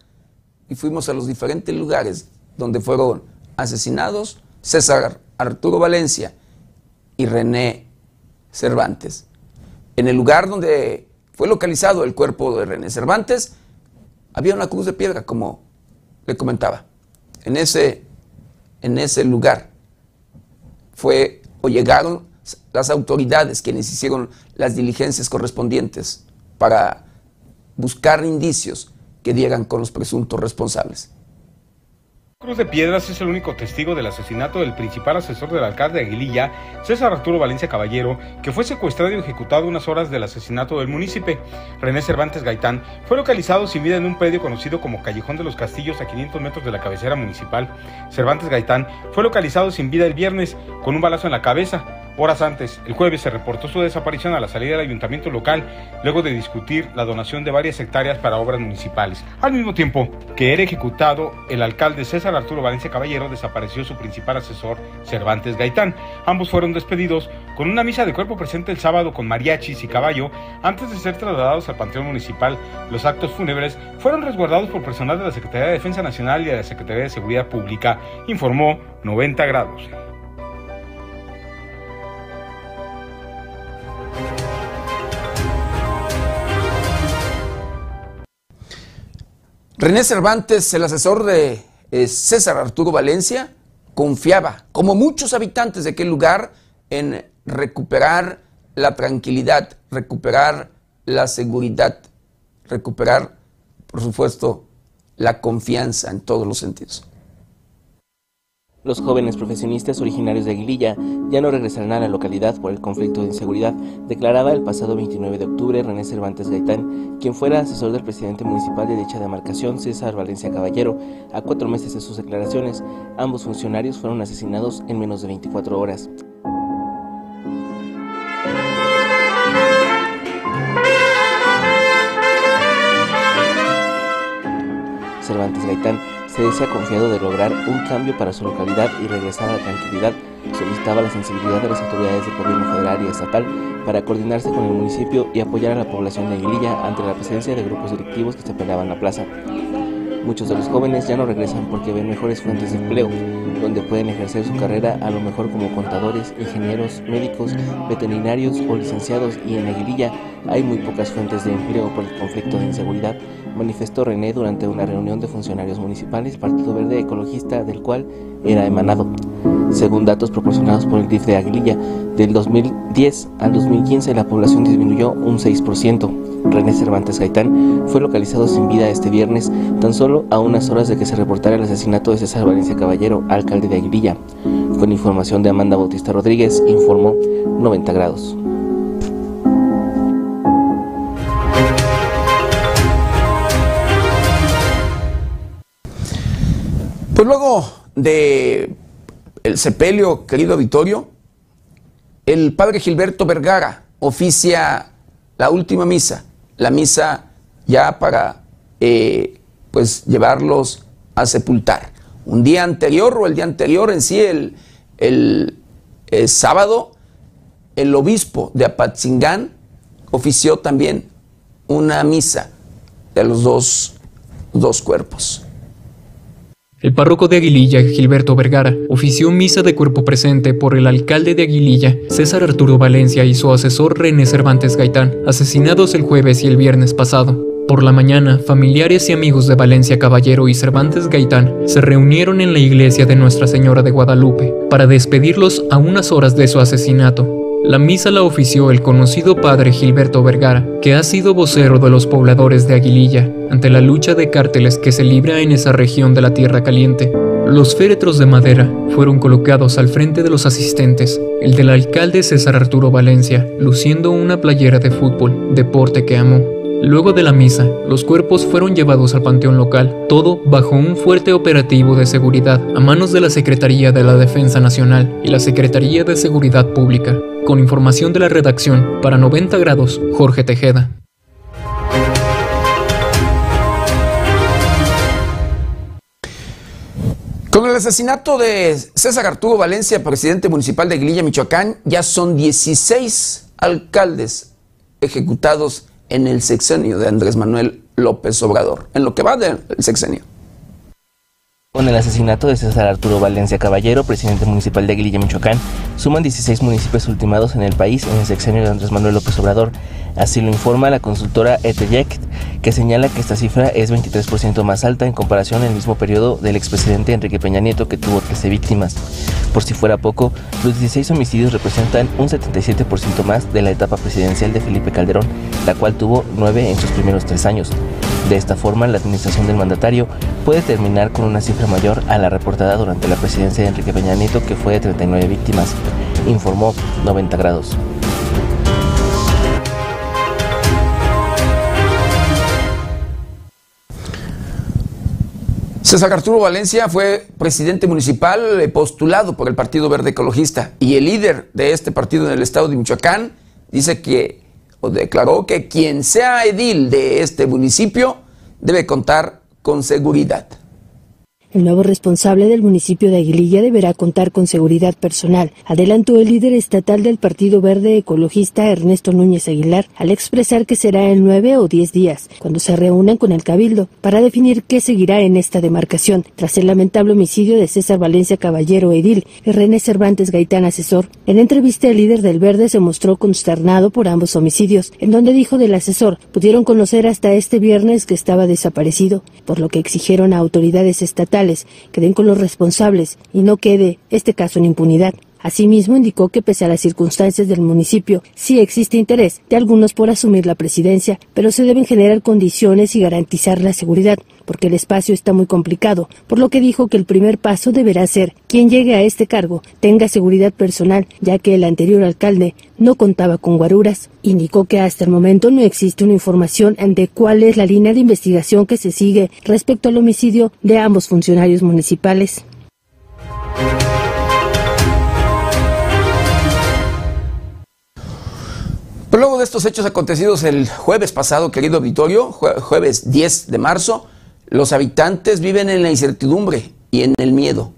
y fuimos a los diferentes lugares donde fueron asesinados César Arturo Valencia y René Cervantes. En el lugar donde fue localizado el cuerpo de René Cervantes, había una cruz de piedra, como le comentaba. En ese, en ese lugar fue o llegaron las autoridades quienes hicieron las diligencias correspondientes para buscar indicios que dieran con los presuntos responsables. Cruz de Piedras es el único testigo del asesinato del principal asesor del alcalde de Aguililla, César Arturo Valencia Caballero, que fue secuestrado y ejecutado unas horas del asesinato del municipio. René Cervantes Gaitán fue localizado sin vida en un predio conocido como Callejón de los Castillos a 500 metros de la cabecera municipal. Cervantes Gaitán fue localizado sin vida el viernes con un balazo en la cabeza. Horas antes, el jueves, se reportó su desaparición a la salida del ayuntamiento local, luego de discutir la donación de varias hectáreas para obras municipales. Al mismo tiempo que era ejecutado, el alcalde César Arturo Valencia Caballero desapareció su principal asesor, Cervantes Gaitán. Ambos fueron despedidos con una misa de cuerpo presente el sábado con mariachis y caballo. Antes de ser trasladados al Panteón Municipal, los actos fúnebres fueron resguardados por personal de la Secretaría de Defensa Nacional y de la Secretaría de Seguridad Pública, informó 90 grados. René Cervantes, el asesor de eh, César Arturo Valencia, confiaba, como muchos habitantes de aquel lugar, en recuperar la tranquilidad, recuperar la seguridad, recuperar, por supuesto, la confianza en todos los sentidos. Los jóvenes profesionistas originarios de Aguililla ya no regresarán a la localidad por el conflicto de inseguridad, declaraba el pasado 29 de octubre René Cervantes Gaitán, quien fuera asesor del presidente municipal de dicha demarcación, César Valencia Caballero. A cuatro meses de sus declaraciones, ambos funcionarios fueron asesinados en menos de 24 horas. Cervantes Gaitán se decía confiado de lograr un cambio para su localidad y regresar a la tranquilidad, solicitaba la sensibilidad de las autoridades del gobierno federal y estatal para coordinarse con el municipio y apoyar a la población de Aguililla ante la presencia de grupos delictivos que se peleaban la plaza. Muchos de los jóvenes ya no regresan porque ven mejores fuentes de empleo, donde pueden ejercer su carrera a lo mejor como contadores, ingenieros, médicos, veterinarios o licenciados y en Aguililla hay muy pocas fuentes de empleo por el conflicto de inseguridad, manifestó René durante una reunión de funcionarios municipales Partido Verde Ecologista del cual era emanado. Según datos proporcionados por el DIF de Aguililla, del 2010 al 2015 la población disminuyó un 6%. René Cervantes Gaitán fue localizado sin vida este viernes, tan solo a unas horas de que se reportara el asesinato de César Valencia Caballero, alcalde de Aguililla. Con información de Amanda Bautista Rodríguez, informó 90 grados. Pues luego de el sepelio, querido Vittorio, el padre Gilberto Vergara oficia la última misa, la misa ya para eh, pues llevarlos a sepultar. Un día anterior o el día anterior en sí, el, el, el sábado, el obispo de Apatzingán ofició también una misa de los dos, dos cuerpos. El párroco de Aguililla, Gilberto Vergara, ofició misa de cuerpo presente por el alcalde de Aguililla, César Arturo Valencia y su asesor René Cervantes Gaitán, asesinados el jueves y el viernes pasado. Por la mañana, familiares y amigos de Valencia Caballero y Cervantes Gaitán se reunieron en la iglesia de Nuestra Señora de Guadalupe para despedirlos a unas horas de su asesinato. La misa la ofició el conocido padre Gilberto Vergara, que ha sido vocero de los pobladores de Aguililla ante la lucha de cárteles que se libra en esa región de la Tierra Caliente. Los féretros de madera fueron colocados al frente de los asistentes, el del alcalde César Arturo Valencia, luciendo una playera de fútbol, deporte que amó. Luego de la misa, los cuerpos fueron llevados al panteón local, todo bajo un fuerte operativo de seguridad a manos de la Secretaría de la Defensa Nacional y la Secretaría de Seguridad Pública. Con información de la redacción, para 90 grados, Jorge Tejeda. Con el asesinato de César Arturo Valencia, presidente municipal de Aguililla, Michoacán, ya son 16 alcaldes ejecutados en el sexenio de Andrés Manuel López Obrador, en lo que va del sexenio. Con el asesinato de César Arturo Valencia Caballero, presidente municipal de Aguililla, Michoacán, suman 16 municipios ultimados en el país en el sexenio de Andrés Manuel López Obrador. Así lo informa la consultora Eteyect, que señala que esta cifra es 23% más alta en comparación al mismo periodo del expresidente Enrique Peña Nieto, que tuvo 13 víctimas. Por si fuera poco, los 16 homicidios representan un 77% más de la etapa presidencial de Felipe Calderón, la cual tuvo 9 en sus primeros tres años. De esta forma, la administración del mandatario puede terminar con una cifra mayor a la reportada durante la presidencia de Enrique Peña Nieto, que fue de 39 víctimas, informó 90 grados. César Arturo Valencia fue presidente municipal eh, postulado por el Partido Verde Ecologista y el líder de este partido en el estado de Michoacán dice que declaró que quien sea edil de este municipio debe contar con seguridad. El nuevo responsable del municipio de Aguililla deberá contar con seguridad personal, adelantó el líder estatal del Partido Verde Ecologista Ernesto Núñez Aguilar al expresar que será en nueve o diez días, cuando se reúnan con el Cabildo, para definir qué seguirá en esta demarcación, tras el lamentable homicidio de César Valencia Caballero Edil y René Cervantes Gaitán Asesor. En entrevista, el líder del Verde se mostró consternado por ambos homicidios, en donde dijo del asesor, pudieron conocer hasta este viernes que estaba desaparecido, por lo que exigieron a autoridades estatales que den con los responsables y no quede este caso en impunidad. Asimismo, indicó que pese a las circunstancias del municipio, sí existe interés de algunos por asumir la presidencia, pero se deben generar condiciones y garantizar la seguridad, porque el espacio está muy complicado, por lo que dijo que el primer paso deberá ser quien llegue a este cargo tenga seguridad personal, ya que el anterior alcalde no contaba con guaruras. Indicó que hasta el momento no existe una información de cuál es la línea de investigación que se sigue respecto al homicidio de ambos funcionarios municipales. Luego de estos hechos acontecidos el jueves pasado, querido auditorio, jueves 10 de marzo, los habitantes viven en la incertidumbre y en el miedo.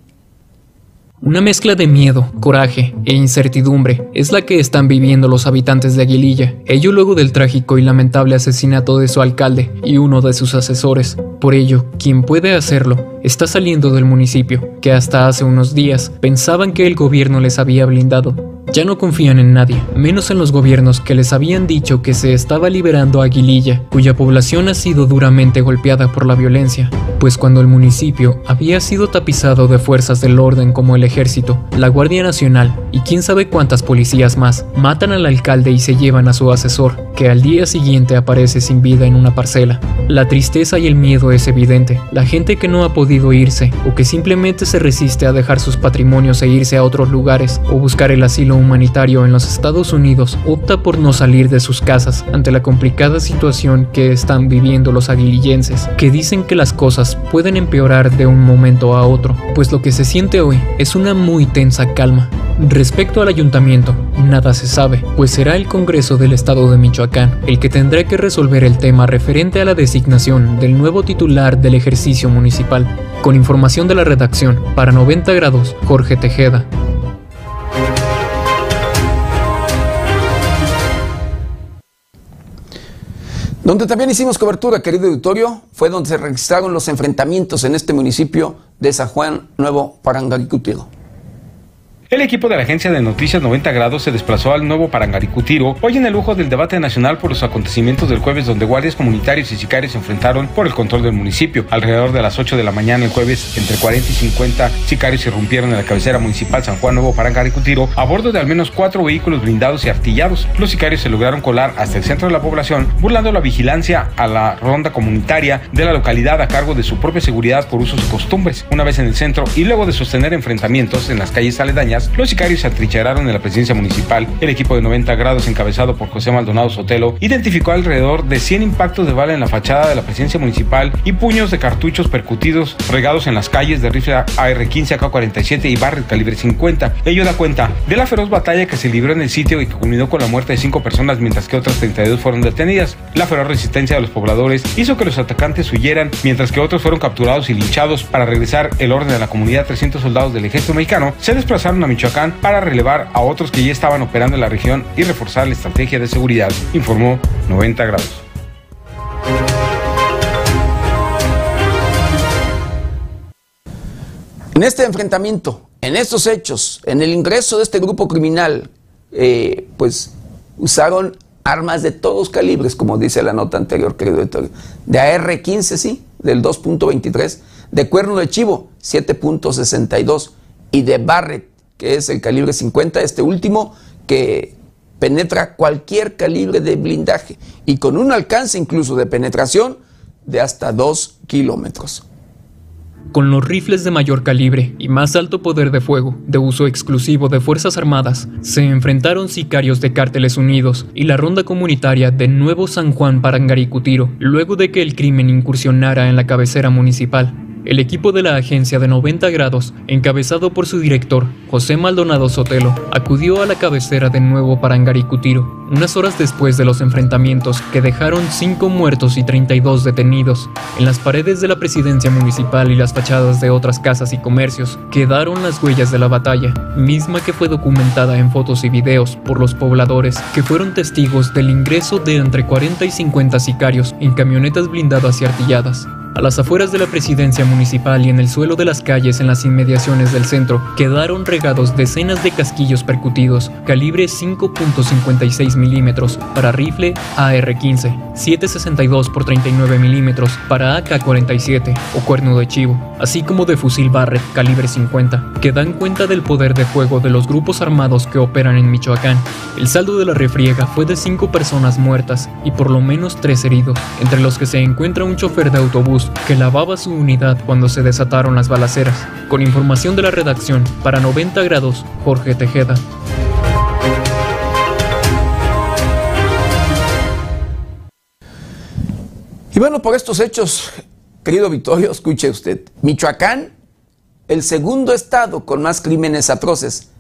Una mezcla de miedo, coraje e incertidumbre es la que están viviendo los habitantes de Aguililla, ello luego del trágico y lamentable asesinato de su alcalde y uno de sus asesores. Por ello, quien puede hacerlo está saliendo del municipio, que hasta hace unos días pensaban que el gobierno les había blindado. Ya no confían en nadie, menos en los gobiernos que les habían dicho que se estaba liberando a Aguililla, cuya población ha sido duramente golpeada por la violencia, pues cuando el municipio había sido tapizado de fuerzas del orden como el ejército, la Guardia Nacional y quién sabe cuántas policías más, matan al alcalde y se llevan a su asesor, que al día siguiente aparece sin vida en una parcela. La tristeza y el miedo es evidente, la gente que no ha podido irse o que simplemente se resiste a dejar sus patrimonios e irse a otros lugares o buscar el asilo humanitario en los Estados Unidos opta por no salir de sus casas ante la complicada situación que están viviendo los aguilillenses, que dicen que las cosas pueden empeorar de un momento a otro, pues lo que se siente hoy es una muy tensa calma. Respecto al ayuntamiento, nada se sabe, pues será el Congreso del Estado de Michoacán el que tendrá que resolver el tema referente a la designación del nuevo titular del ejercicio municipal. Con información de la redacción, para 90 grados, Jorge Tejeda. Donde también hicimos cobertura, querido auditorio, fue donde se registraron los enfrentamientos en este municipio de San Juan Nuevo Parangaricutiro. El equipo de la agencia de noticias 90 grados se desplazó al nuevo Parangaricutiro hoy en el lujo del debate nacional por los acontecimientos del jueves donde guardias comunitarios y sicarios se enfrentaron por el control del municipio. Alrededor de las 8 de la mañana el jueves, entre 40 y 50 sicarios irrumpieron en la cabecera municipal San Juan Nuevo Parangaricutiro a bordo de al menos cuatro vehículos blindados y artillados. Los sicarios se lograron colar hasta el centro de la población, burlando la vigilancia a la ronda comunitaria de la localidad a cargo de su propia seguridad por usos y costumbres. Una vez en el centro y luego de sostener enfrentamientos en las calles aledañas, los sicarios se atrincheraron en la presidencia municipal. El equipo de 90 grados, encabezado por José Maldonado Sotelo, identificó alrededor de 100 impactos de bala en la fachada de la presidencia municipal y puños de cartuchos percutidos regados en las calles de rifle AR-15, AK-47 y Barret calibre 50. Ello da cuenta de la feroz batalla que se libró en el sitio y que culminó con la muerte de 5 personas mientras que otras 32 fueron detenidas. La feroz resistencia de los pobladores hizo que los atacantes huyeran mientras que otros fueron capturados y linchados para regresar el orden a la comunidad. 300 soldados del ejército mexicano se desplazaron Michoacán para relevar a otros que ya estaban operando en la región y reforzar la estrategia de seguridad, informó 90 grados. En este enfrentamiento, en estos hechos, en el ingreso de este grupo criminal, eh, pues usaron armas de todos calibres, como dice la nota anterior, querido editor. De AR-15, sí, del 2.23, de cuerno de chivo, 7.62, y de Barrett, que es el calibre 50, este último que penetra cualquier calibre de blindaje y con un alcance incluso de penetración de hasta 2 kilómetros. Con los rifles de mayor calibre y más alto poder de fuego, de uso exclusivo de Fuerzas Armadas, se enfrentaron sicarios de Cárteles Unidos y la ronda comunitaria de Nuevo San Juan Parangaricutiro, luego de que el crimen incursionara en la cabecera municipal. El equipo de la agencia de 90 grados, encabezado por su director, José Maldonado Sotelo, acudió a la cabecera de Nuevo Parangaricutiro, unas horas después de los enfrentamientos que dejaron 5 muertos y 32 detenidos. En las paredes de la presidencia municipal y las fachadas de otras casas y comercios quedaron las huellas de la batalla, misma que fue documentada en fotos y videos por los pobladores que fueron testigos del ingreso de entre 40 y 50 sicarios en camionetas blindadas y artilladas. A las afueras de la presidencia municipal y en el suelo de las calles en las inmediaciones del centro quedaron regados decenas de casquillos percutidos, calibre 5.56 milímetros para rifle AR-15, 7.62 por 39 milímetros para AK-47 o cuerno de chivo, así como de fusil Barrett calibre 50, que dan cuenta del poder de fuego de los grupos armados que operan en Michoacán. El saldo de la refriega fue de 5 personas muertas y por lo menos 3 heridos, entre los que se encuentra un chofer de autobús que lavaba su unidad cuando se desataron las balaceras. Con información de la redacción, para 90 grados, Jorge Tejeda. Y bueno, por estos hechos, querido Vittorio, escuche usted, Michoacán, el segundo estado con más crímenes atroces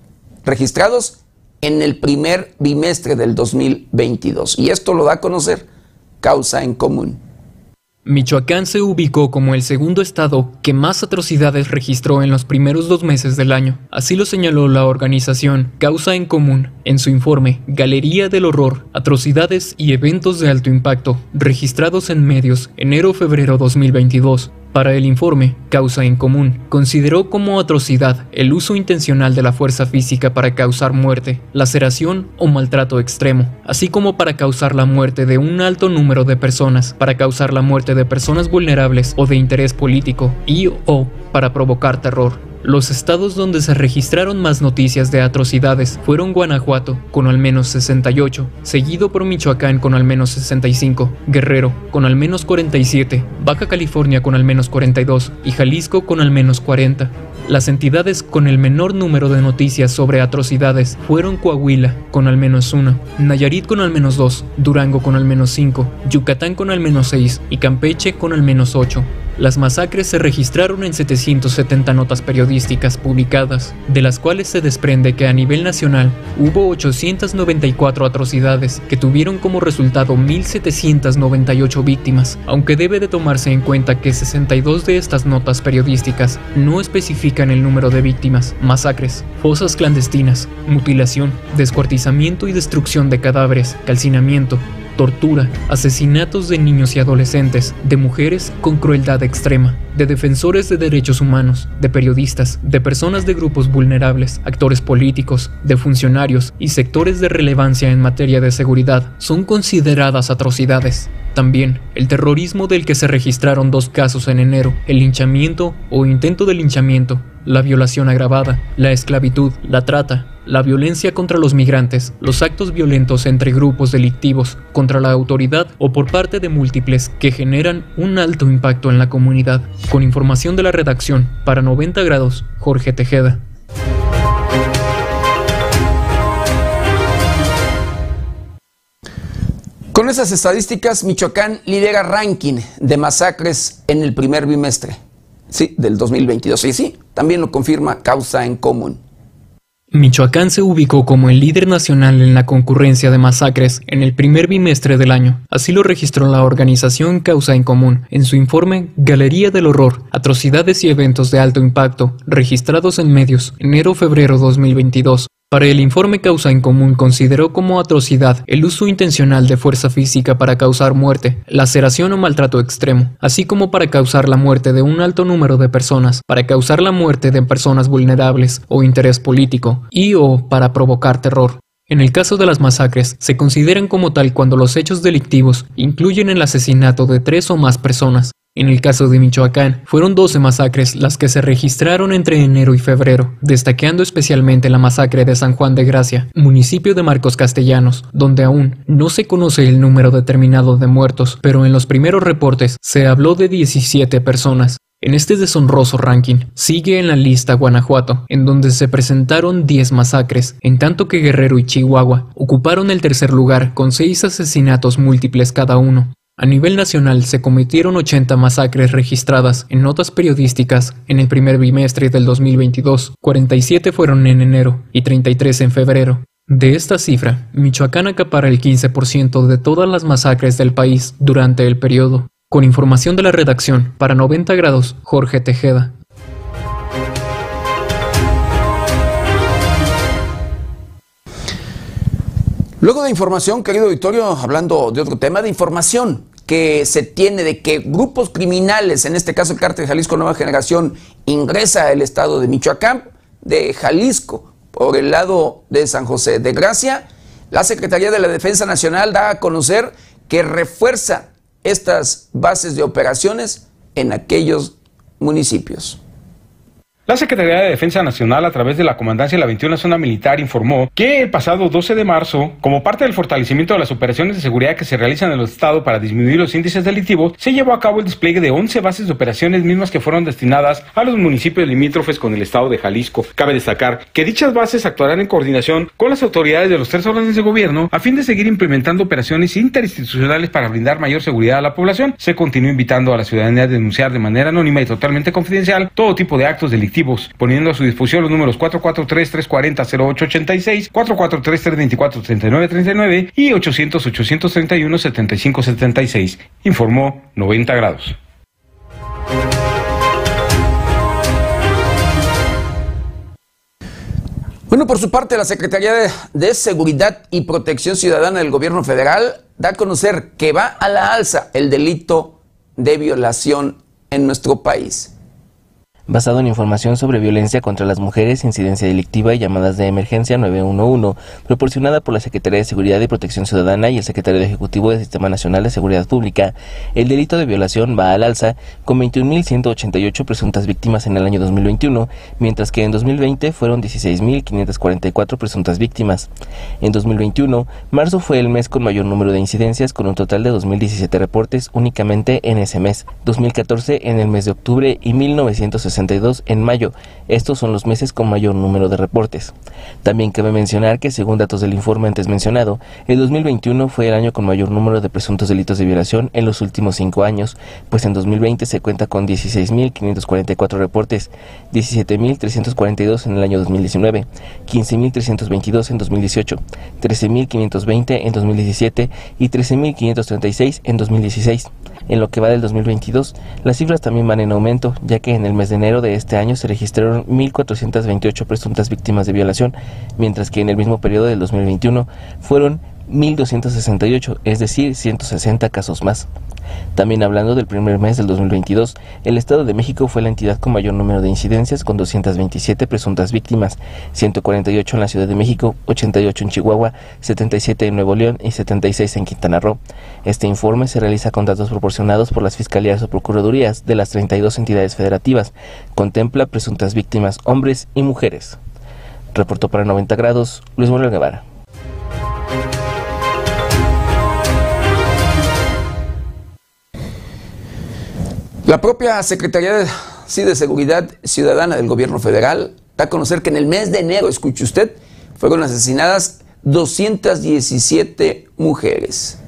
registrados en el primer bimestre del 2022. Y esto lo da a conocer Causa en Común. Michoacán se ubicó como el segundo estado que más atrocidades registró en los primeros dos meses del año. Así lo señaló la organización Causa en Común en su informe Galería del Horror, Atrocidades y Eventos de Alto Impacto, registrados en medios enero-febrero 2022. Para el informe, Causa en Común consideró como atrocidad el uso intencional de la fuerza física para causar muerte, laceración o maltrato extremo, así como para causar la muerte de un alto número de personas, para causar la muerte de personas vulnerables o de interés político y o para provocar terror. Los estados donde se registraron más noticias de atrocidades fueron Guanajuato, con al menos 68, seguido por Michoacán con al menos 65, Guerrero con al menos 47, Baja California con al menos 42 y Jalisco con al menos 40. Las entidades con el menor número de noticias sobre atrocidades fueron Coahuila, con al menos 1, Nayarit con al menos 2, Durango con al menos 5, Yucatán con al menos 6 y Campeche con al menos 8. Las masacres se registraron en 770 notas periodísticas publicadas, de las cuales se desprende que a nivel nacional hubo 894 atrocidades que tuvieron como resultado 1.798 víctimas, aunque debe de tomarse en cuenta que 62 de estas notas periodísticas no especifican el número de víctimas, masacres, fosas clandestinas, mutilación, descuartizamiento y destrucción de cadáveres, calcinamiento, tortura, asesinatos de niños y adolescentes, de mujeres con crueldad extrema, de defensores de derechos humanos, de periodistas, de personas de grupos vulnerables, actores políticos, de funcionarios y sectores de relevancia en materia de seguridad, son consideradas atrocidades. También el terrorismo del que se registraron dos casos en enero, el linchamiento o intento de linchamiento, la violación agravada, la esclavitud, la trata, la violencia contra los migrantes, los actos violentos entre grupos delictivos, contra la autoridad o por parte de múltiples que generan un alto impacto en la comunidad. Con información de la redacción, para 90 grados, Jorge Tejeda. Con esas estadísticas, Michoacán lidera ranking de masacres en el primer bimestre, sí, del 2022. Y sí, también lo confirma Causa en Común. Michoacán se ubicó como el líder nacional en la concurrencia de masacres en el primer bimestre del año. Así lo registró la organización Causa en Común en su informe Galería del Horror, Atrocidades y Eventos de Alto Impacto, registrados en medios, enero-febrero 2022. Para el informe Causa en Común consideró como atrocidad el uso intencional de fuerza física para causar muerte, laceración o maltrato extremo, así como para causar la muerte de un alto número de personas, para causar la muerte de personas vulnerables o interés político, y o para provocar terror. En el caso de las masacres, se consideran como tal cuando los hechos delictivos incluyen el asesinato de tres o más personas, en el caso de Michoacán, fueron 12 masacres las que se registraron entre enero y febrero, destacando especialmente la masacre de San Juan de Gracia, municipio de Marcos Castellanos, donde aún no se conoce el número determinado de muertos, pero en los primeros reportes se habló de 17 personas. En este deshonroso ranking sigue en la lista Guanajuato, en donde se presentaron 10 masacres, en tanto que Guerrero y Chihuahua ocuparon el tercer lugar con 6 asesinatos múltiples cada uno. A nivel nacional se cometieron 80 masacres registradas en notas periodísticas en el primer bimestre del 2022, 47 fueron en enero y 33 en febrero. De esta cifra, Michoacán acapara el 15% de todas las masacres del país durante el periodo. Con información de la redacción, para 90 grados, Jorge Tejeda. Luego de información, querido Victorio, hablando de otro tema, de información que se tiene de que grupos criminales, en este caso el cártel Jalisco Nueva Generación, ingresa al estado de Michoacán, de Jalisco, por el lado de San José de Gracia, la Secretaría de la Defensa Nacional da a conocer que refuerza estas bases de operaciones en aquellos municipios. La Secretaría de Defensa Nacional, a través de la Comandancia de la 21 Zona Militar, informó que el pasado 12 de marzo, como parte del fortalecimiento de las operaciones de seguridad que se realizan en el Estado para disminuir los índices delictivos, se llevó a cabo el despliegue de 11 bases de operaciones mismas que fueron destinadas a los municipios limítrofes con el Estado de Jalisco. Cabe destacar que dichas bases actuarán en coordinación con las autoridades de los tres órdenes de gobierno a fin de seguir implementando operaciones interinstitucionales para brindar mayor seguridad a la población. Se continúa invitando a la ciudadanía a denunciar de manera anónima y totalmente confidencial todo tipo de actos delictivos poniendo a su disposición los números 443-340-0886, 443-324-3939 y 800-831-7576, informó 90 grados. Bueno, por su parte, la Secretaría de, Seguridad y Protección Ciudadana del Gobierno Federal da a conocer que va a la alza el delito de violación en nuestro país basado en información sobre violencia contra las mujeres, incidencia delictiva y llamadas de emergencia 911, proporcionada por la Secretaría de Seguridad y Protección Ciudadana y el Secretario Ejecutivo del Sistema Nacional de Seguridad Pública, el delito de violación va al alza con 21.188 presuntas víctimas en el año 2021, mientras que en 2020 fueron 16.544 presuntas víctimas. En 2021, marzo fue el mes con mayor número de incidencias con un total de 2.017 reportes únicamente en ese mes, 2014 en el mes de octubre y 1.960 en mayo. Estos son los meses con mayor número de reportes. También cabe mencionar que, según datos del informe antes mencionado, el 2021 fue el año con mayor número de presuntos delitos de violación en los últimos cinco años, pues en 2020 se cuenta con 16.544 reportes, 17.342 en el año 2019, 15.322 en 2018, 13.520 en 2017 y 13.536 en 2016. En lo que va del 2022, las cifras también van en aumento, ya que en el mes de enero de este año se registraron 1.428 presuntas víctimas de violación, mientras que en el mismo periodo del 2021 fueron 1.268, es decir, 160 casos más. También hablando del primer mes del 2022, el Estado de México fue la entidad con mayor número de incidencias, con 227 presuntas víctimas, 148 en la Ciudad de México, 88 en Chihuahua, 77 en Nuevo León y 76 en Quintana Roo. Este informe se realiza con datos proporcionados por las fiscalías o procuradurías de las 32 entidades federativas. Contempla presuntas víctimas hombres y mujeres. Reportó para 90 grados Luis Manuel Guevara. La propia Secretaría de, Seguridad Ciudadana del Gobierno Federal da a conocer que en el mes de enero, escuche usted, fueron asesinadas 217 mujeres.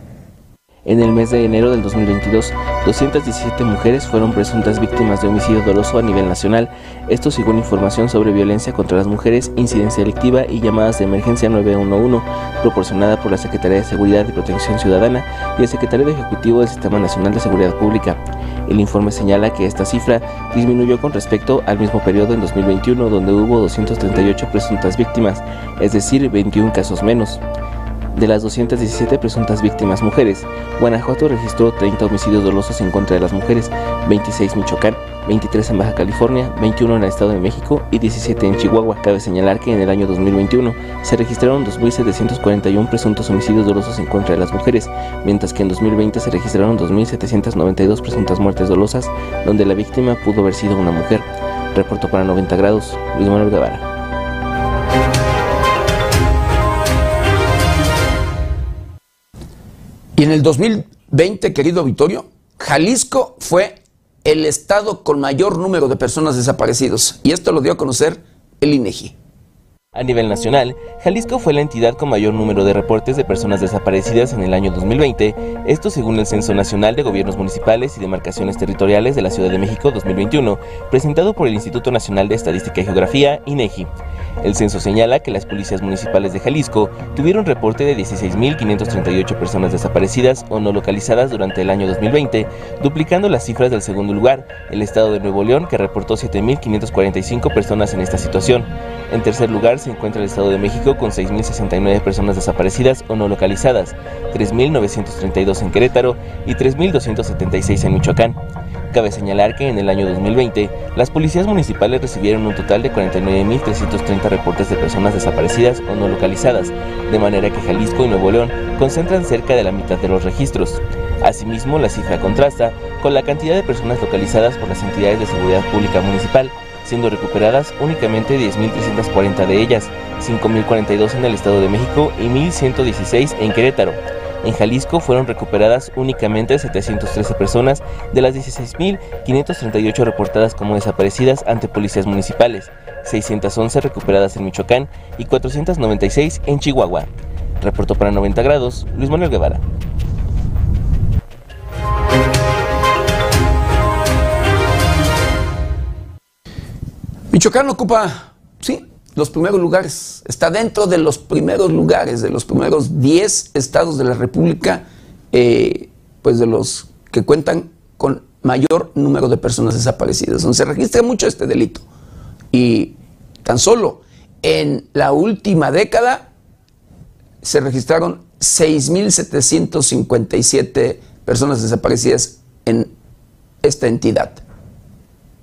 En el mes de enero del 2022, 217 mujeres fueron presuntas víctimas de homicidio doloso a nivel nacional. Esto según información sobre violencia contra las mujeres, incidencia delictiva y llamadas de emergencia 911, proporcionada por la Secretaría de Seguridad y Protección Ciudadana y el Secretario Ejecutivo del Sistema Nacional de Seguridad Pública. El informe señala que esta cifra disminuyó con respecto al mismo periodo en 2021, donde hubo 238 presuntas víctimas, es decir, 21 casos menos. De las 217 presuntas víctimas mujeres, Guanajuato registró 30 homicidios dolosos en contra de las mujeres, 26 en Michoacán, 23 en Baja California, 21 en el Estado de México y 17 en Chihuahua. Cabe señalar que en el año 2021 se registraron 2.741 presuntos homicidios dolosos en contra de las mujeres, mientras que en 2020 se registraron 2.792 presuntas muertes dolosas, donde la víctima pudo haber sido una mujer. Reportó para 90 grados, Luis Manuel Guevara. Y en el 2020, querido Vittorio, Jalisco fue el estado con mayor número de personas desaparecidos. Y esto lo dio a conocer el INEGI. A nivel nacional, Jalisco fue la entidad con mayor número de reportes de personas desaparecidas en el año 2020, esto según el Censo Nacional de Gobiernos Municipales y Demarcaciones Territoriales de la Ciudad de México 2021, presentado por el Instituto Nacional de Estadística y Geografía, INEGI. El censo señala que las policías municipales de Jalisco tuvieron reporte de 16.538 personas desaparecidas o no localizadas durante el año 2020, duplicando las cifras del segundo lugar, el estado de Nuevo León, que reportó 7.545 personas en esta situación. En tercer lugar se encuentra el Estado de México con 6.069 personas desaparecidas o no localizadas, 3.932 en Querétaro y 3.276 en Michoacán. Cabe señalar que en el año 2020, las policías municipales recibieron un total de 49.330 reportes de personas desaparecidas o no localizadas, de manera que Jalisco y Nuevo León concentran cerca de la mitad de los registros. Asimismo, la cifra contrasta con la cantidad de personas localizadas por las entidades de seguridad pública municipal, siendo recuperadas únicamente 10.340 de ellas, 5.042 en el Estado de México y 1.116 en Querétaro. En Jalisco fueron recuperadas únicamente 713 personas de las 16.538 reportadas como desaparecidas ante policías municipales, 611 recuperadas en Michoacán y 496 en Chihuahua. Reportó para 90 grados Luis Manuel Guevara. Michoacán ocupa, sí, los primeros lugares. Está dentro de los primeros lugares, de los primeros 10 estados de la República, eh, pues de los que cuentan con mayor número de personas desaparecidas, donde se registra mucho este delito. Y tan solo en la última década se registraron 6.757 personas desaparecidas en esta entidad.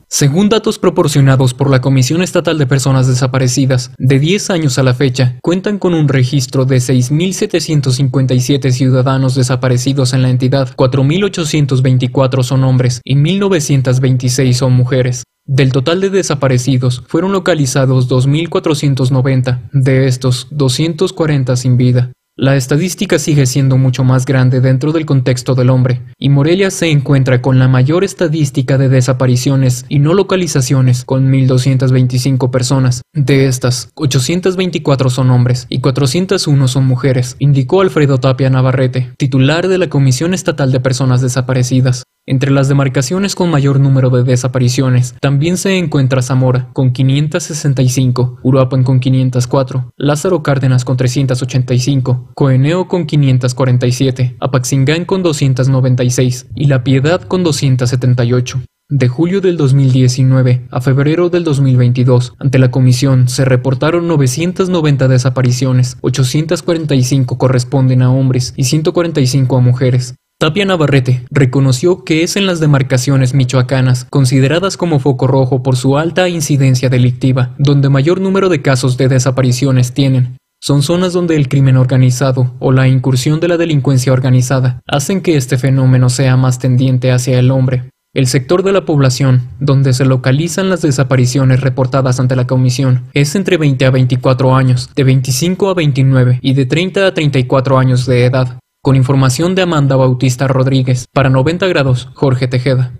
Según datos proporcionados por la Comisión Estatal de Personas Desaparecidas, de 10 años a la fecha, cuentan con un registro de 6.757 ciudadanos desaparecidos en la entidad, 4.824 son hombres y 1.926 son mujeres. Del total de desaparecidos, fueron localizados 2.490, de estos, 240 sin vida. La estadística sigue siendo mucho más grande dentro del contexto del hombre, y Morelia se encuentra con la mayor estadística de desapariciones y no localizaciones, con 1.225 personas. De estas, 824 son hombres y 401 son mujeres, indicó Alfredo Tapia Navarrete, titular de la Comisión Estatal de Personas Desaparecidas. Entre las demarcaciones con mayor número de desapariciones también se encuentra Zamora con 565, Uruapan con 504, Lázaro Cárdenas con 385, Coeneo con 547, Apaxingán con 296 y La Piedad con 278. De julio del 2019 a febrero del 2022, ante la comisión se reportaron 990 desapariciones, 845 corresponden a hombres y 145 a mujeres. Tapia Navarrete reconoció que es en las demarcaciones michoacanas, consideradas como foco rojo por su alta incidencia delictiva, donde mayor número de casos de desapariciones tienen. Son zonas donde el crimen organizado o la incursión de la delincuencia organizada hacen que este fenómeno sea más tendiente hacia el hombre. El sector de la población donde se localizan las desapariciones reportadas ante la comisión es entre 20 a 24 años, de 25 a 29 y de 30 a 34 años de edad. Con información de Amanda Bautista Rodríguez, para 90 grados, Jorge Tejeda.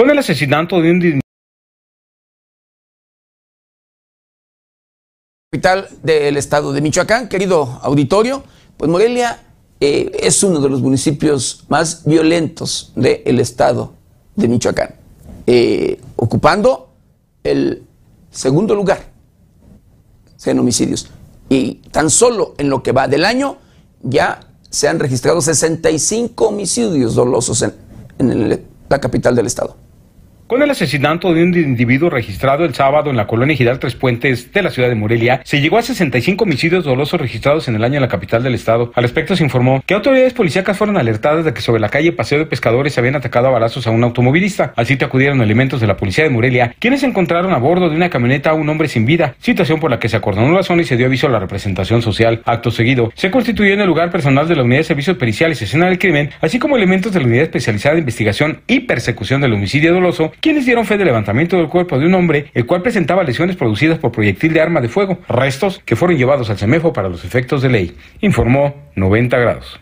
Con el asesinato de un capital del estado de Michoacán, querido auditorio, pues Morelia eh, es uno de los municipios más violentos del estado de Michoacán. Eh, ocupando el segundo lugar en homicidios. Y tan solo en lo que va del año ya se han registrado 65 homicidios dolosos en, en la capital del estado. Con el asesinato de un individuo registrado el sábado en la colonia Gidal Tres Puentes de la ciudad de Morelia, se llegó a 65 homicidios dolosos registrados en el año en la capital del estado. Al respecto se informó que autoridades policíacas fueron alertadas de que sobre la calle Paseo de Pescadores se habían atacado a balazos a un automovilista. Al sitio acudieron elementos de la policía de Morelia, quienes encontraron a bordo de una camioneta a un hombre sin vida, situación por la que se acordonó la zona y se dio aviso a la representación social. Acto seguido, se constituyó en el lugar personal de la Unidad de Servicios Periciales y Escena del Crimen, así como elementos de la Unidad Especializada de Investigación y Persecución del Homicidio Doloso, quienes dieron fe de levantamiento del cuerpo de un hombre, el cual presentaba lesiones producidas por proyectil de arma de fuego, restos que fueron llevados al CEMEFO para los efectos de ley, informó 90 grados.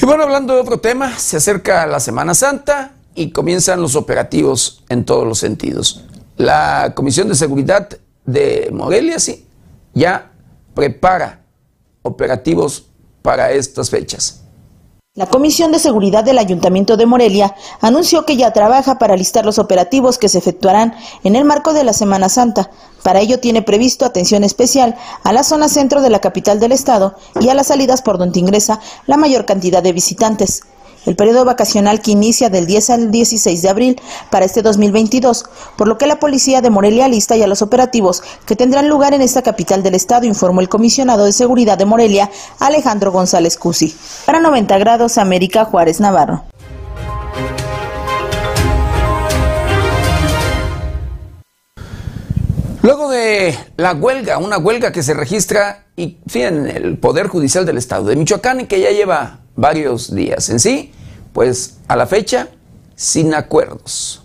Y bueno, hablando de otro tema, se acerca la Semana Santa y comienzan los operativos en todos los sentidos. La Comisión de Seguridad de Morelia, sí, ya prepara operativos para estas fechas. La Comisión de Seguridad del Ayuntamiento de Morelia anunció que ya trabaja para listar los operativos que se efectuarán en el marco de la Semana Santa. Para ello tiene previsto atención especial a la zona centro de la capital del estado y a las salidas por donde ingresa la mayor cantidad de visitantes el periodo vacacional que inicia del 10 al 16 de abril para este 2022, por lo que la policía de Morelia lista ya los operativos que tendrán lugar en esta capital del estado, informó el comisionado de seguridad de Morelia, Alejandro González Cusi. Para 90 grados, América Juárez Navarro. Luego de la huelga, una huelga que se registra y en el Poder Judicial del Estado de Michoacán que ya lleva varios días en sí, pues a la fecha sin acuerdos.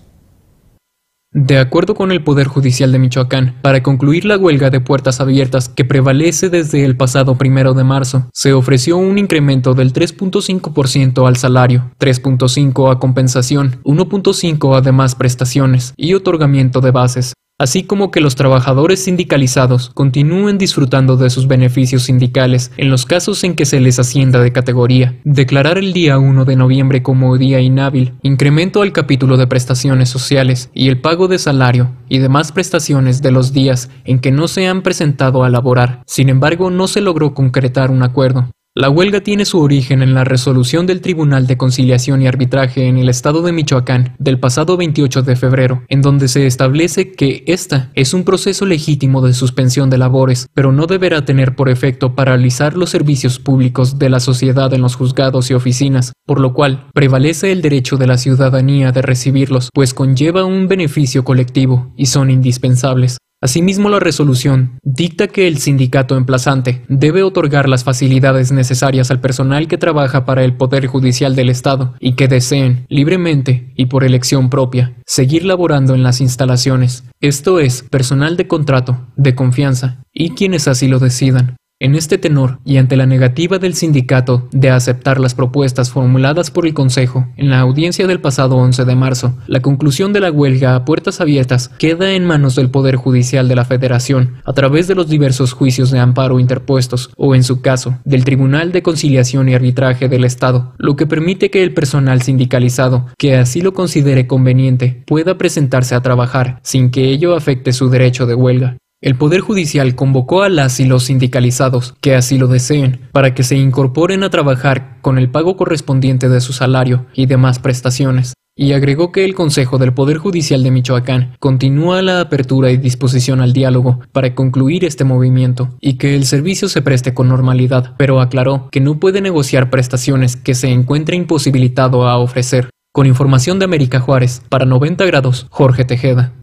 De acuerdo con el Poder Judicial de Michoacán, para concluir la huelga de puertas abiertas que prevalece desde el pasado primero de marzo, se ofreció un incremento del 3.5% al salario, 3.5% a compensación, 1.5% a demás prestaciones y otorgamiento de bases. Así como que los trabajadores sindicalizados continúen disfrutando de sus beneficios sindicales en los casos en que se les ascienda de categoría, declarar el día 1 de noviembre como día inhábil, incremento al capítulo de prestaciones sociales y el pago de salario y demás prestaciones de los días en que no se han presentado a laborar. Sin embargo, no se logró concretar un acuerdo. La huelga tiene su origen en la resolución del Tribunal de Conciliación y Arbitraje en el estado de Michoacán del pasado 28 de febrero, en donde se establece que esta es un proceso legítimo de suspensión de labores, pero no deberá tener por efecto paralizar los servicios públicos de la sociedad en los juzgados y oficinas, por lo cual prevalece el derecho de la ciudadanía de recibirlos, pues conlleva un beneficio colectivo y son indispensables. Asimismo, la resolución dicta que el sindicato emplazante debe otorgar las facilidades necesarias al personal que trabaja para el Poder Judicial del Estado y que deseen, libremente y por elección propia, seguir laborando en las instalaciones, esto es, personal de contrato, de confianza, y quienes así lo decidan. En este tenor, y ante la negativa del sindicato de aceptar las propuestas formuladas por el Consejo en la audiencia del pasado 11 de marzo, la conclusión de la huelga a puertas abiertas queda en manos del Poder Judicial de la Federación, a través de los diversos juicios de amparo interpuestos, o en su caso, del Tribunal de Conciliación y Arbitraje del Estado, lo que permite que el personal sindicalizado, que así lo considere conveniente, pueda presentarse a trabajar sin que ello afecte su derecho de huelga. El Poder Judicial convocó a las y los sindicalizados, que así lo deseen, para que se incorporen a trabajar con el pago correspondiente de su salario y demás prestaciones, y agregó que el Consejo del Poder Judicial de Michoacán continúa la apertura y disposición al diálogo para concluir este movimiento y que el servicio se preste con normalidad, pero aclaró que no puede negociar prestaciones que se encuentre imposibilitado a ofrecer. Con información de América Juárez, para 90 grados, Jorge Tejeda.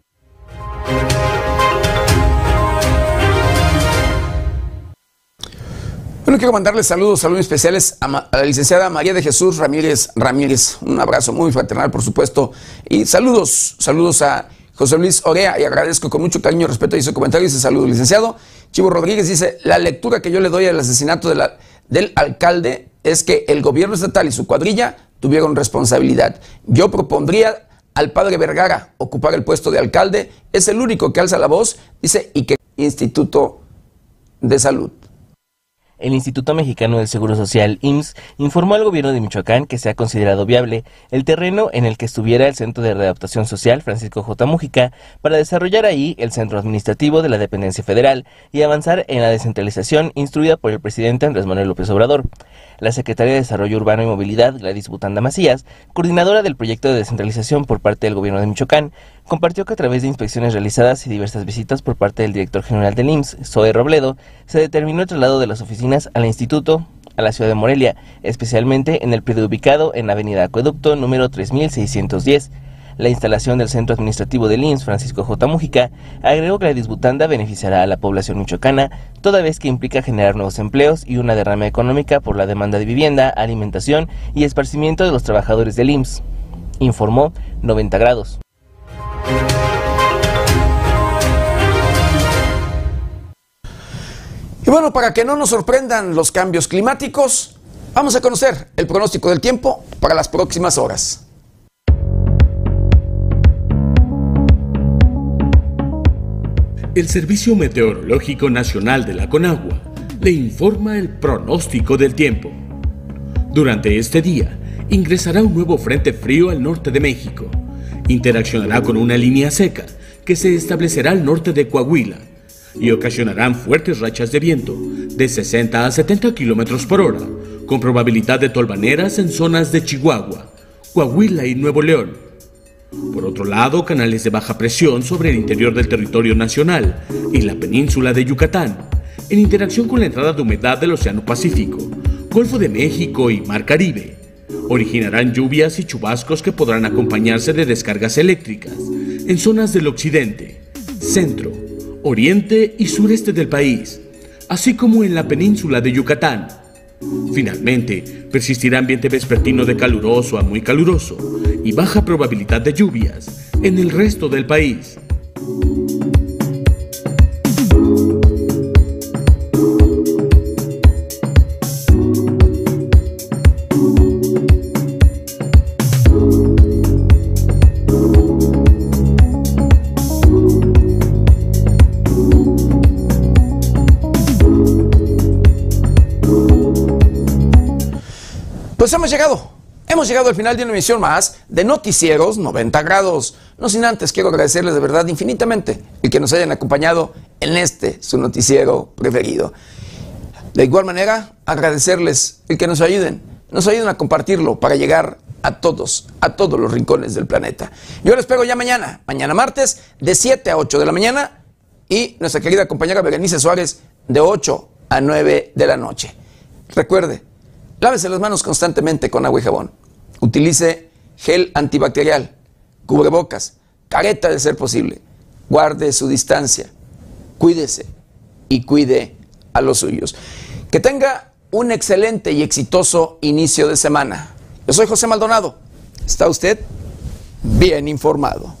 Bueno, quiero mandarle saludos, saludos especiales a, la licenciada María de Jesús Ramírez Ramírez. Un abrazo muy fraternal, por supuesto. Y saludos, saludos a José Luis Orea y agradezco con mucho cariño y respeto y su comentario. Dice saludos, licenciado. Chivo Rodríguez dice, la lectura que yo le doy al asesinato del alcalde es que el gobierno estatal y su cuadrilla tuvieron responsabilidad. Yo propondría al padre Vergara ocupar el puesto de alcalde. Es el único que alza la voz, dice, y que Instituto de Salud. El Instituto Mexicano del Seguro Social, IMSS, informó al gobierno de Michoacán que se ha considerado viable el terreno en el que estuviera el Centro de Readaptación Social Francisco J. Mújica para desarrollar ahí el centro administrativo de la dependencia federal y avanzar en la descentralización instruida por el presidente Andrés Manuel López Obrador. La secretaria de Desarrollo Urbano y Movilidad, Gladys Butanda Macías, coordinadora del proyecto de descentralización por parte del gobierno de Michoacán, compartió que a través de inspecciones realizadas y diversas visitas por parte del director general del IMSS, Zoe Robledo, se determinó el traslado de las oficinas al instituto a la ciudad de Morelia, especialmente en el predio ubicado en la avenida Acueducto número 3610. La instalación del centro administrativo del IMSS, Francisco J. Mújica, agregó que la disbutanda beneficiará a la población michoacana, toda vez que implica generar nuevos empleos y una derrama económica por la demanda de vivienda, alimentación y esparcimiento de los trabajadores del IMSS. Informó 90 grados. Y bueno, para que no nos sorprendan los cambios climáticos, vamos a conocer el pronóstico del tiempo para las próximas horas. El Servicio Meteorológico Nacional de la Conagua le informa el pronóstico del tiempo. Durante este día, ingresará un nuevo frente frío al norte de México. Interaccionará con una línea seca que se establecerá al norte de Coahuila y ocasionarán fuertes rachas de viento de 60 a 70 kilómetros por hora, con probabilidad de tolvaneras en zonas de Chihuahua, Coahuila y Nuevo León. Por otro lado, canales de baja presión sobre el interior del territorio nacional y la península de Yucatán, en interacción con la entrada de humedad del Océano Pacífico, Golfo de México y Mar Caribe, originarán lluvias y chubascos que podrán acompañarse de descargas eléctricas en zonas del occidente, centro, oriente y sureste del país, así como en la península de Yucatán. Finalmente, persistirá ambiente vespertino de caluroso a muy caluroso y baja probabilidad de lluvias en el resto del país. Pues hemos llegado. Hemos llegado al final de una emisión más de Noticieros 90 grados. No sin antes quiero agradecerles de verdad infinitamente el que nos hayan acompañado en este, su noticiero preferido. De igual manera, agradecerles el que nos ayuden, nos ayuden a compartirlo para llegar a todos, a todos los rincones del planeta. Yo les espero ya mañana, mañana martes, de 7 a 8 de la mañana y nuestra querida compañera Berenice Suárez de 8 a 9 de la noche. Recuerde, lávese las manos constantemente con agua y jabón. Utilice gel antibacterial, cubrebocas, careta de ser posible. Guarde su distancia. Cuídese y cuide a los suyos. Que tenga un excelente y exitoso inicio de semana. Yo soy José Maldonado. ¿Está usted bien informado?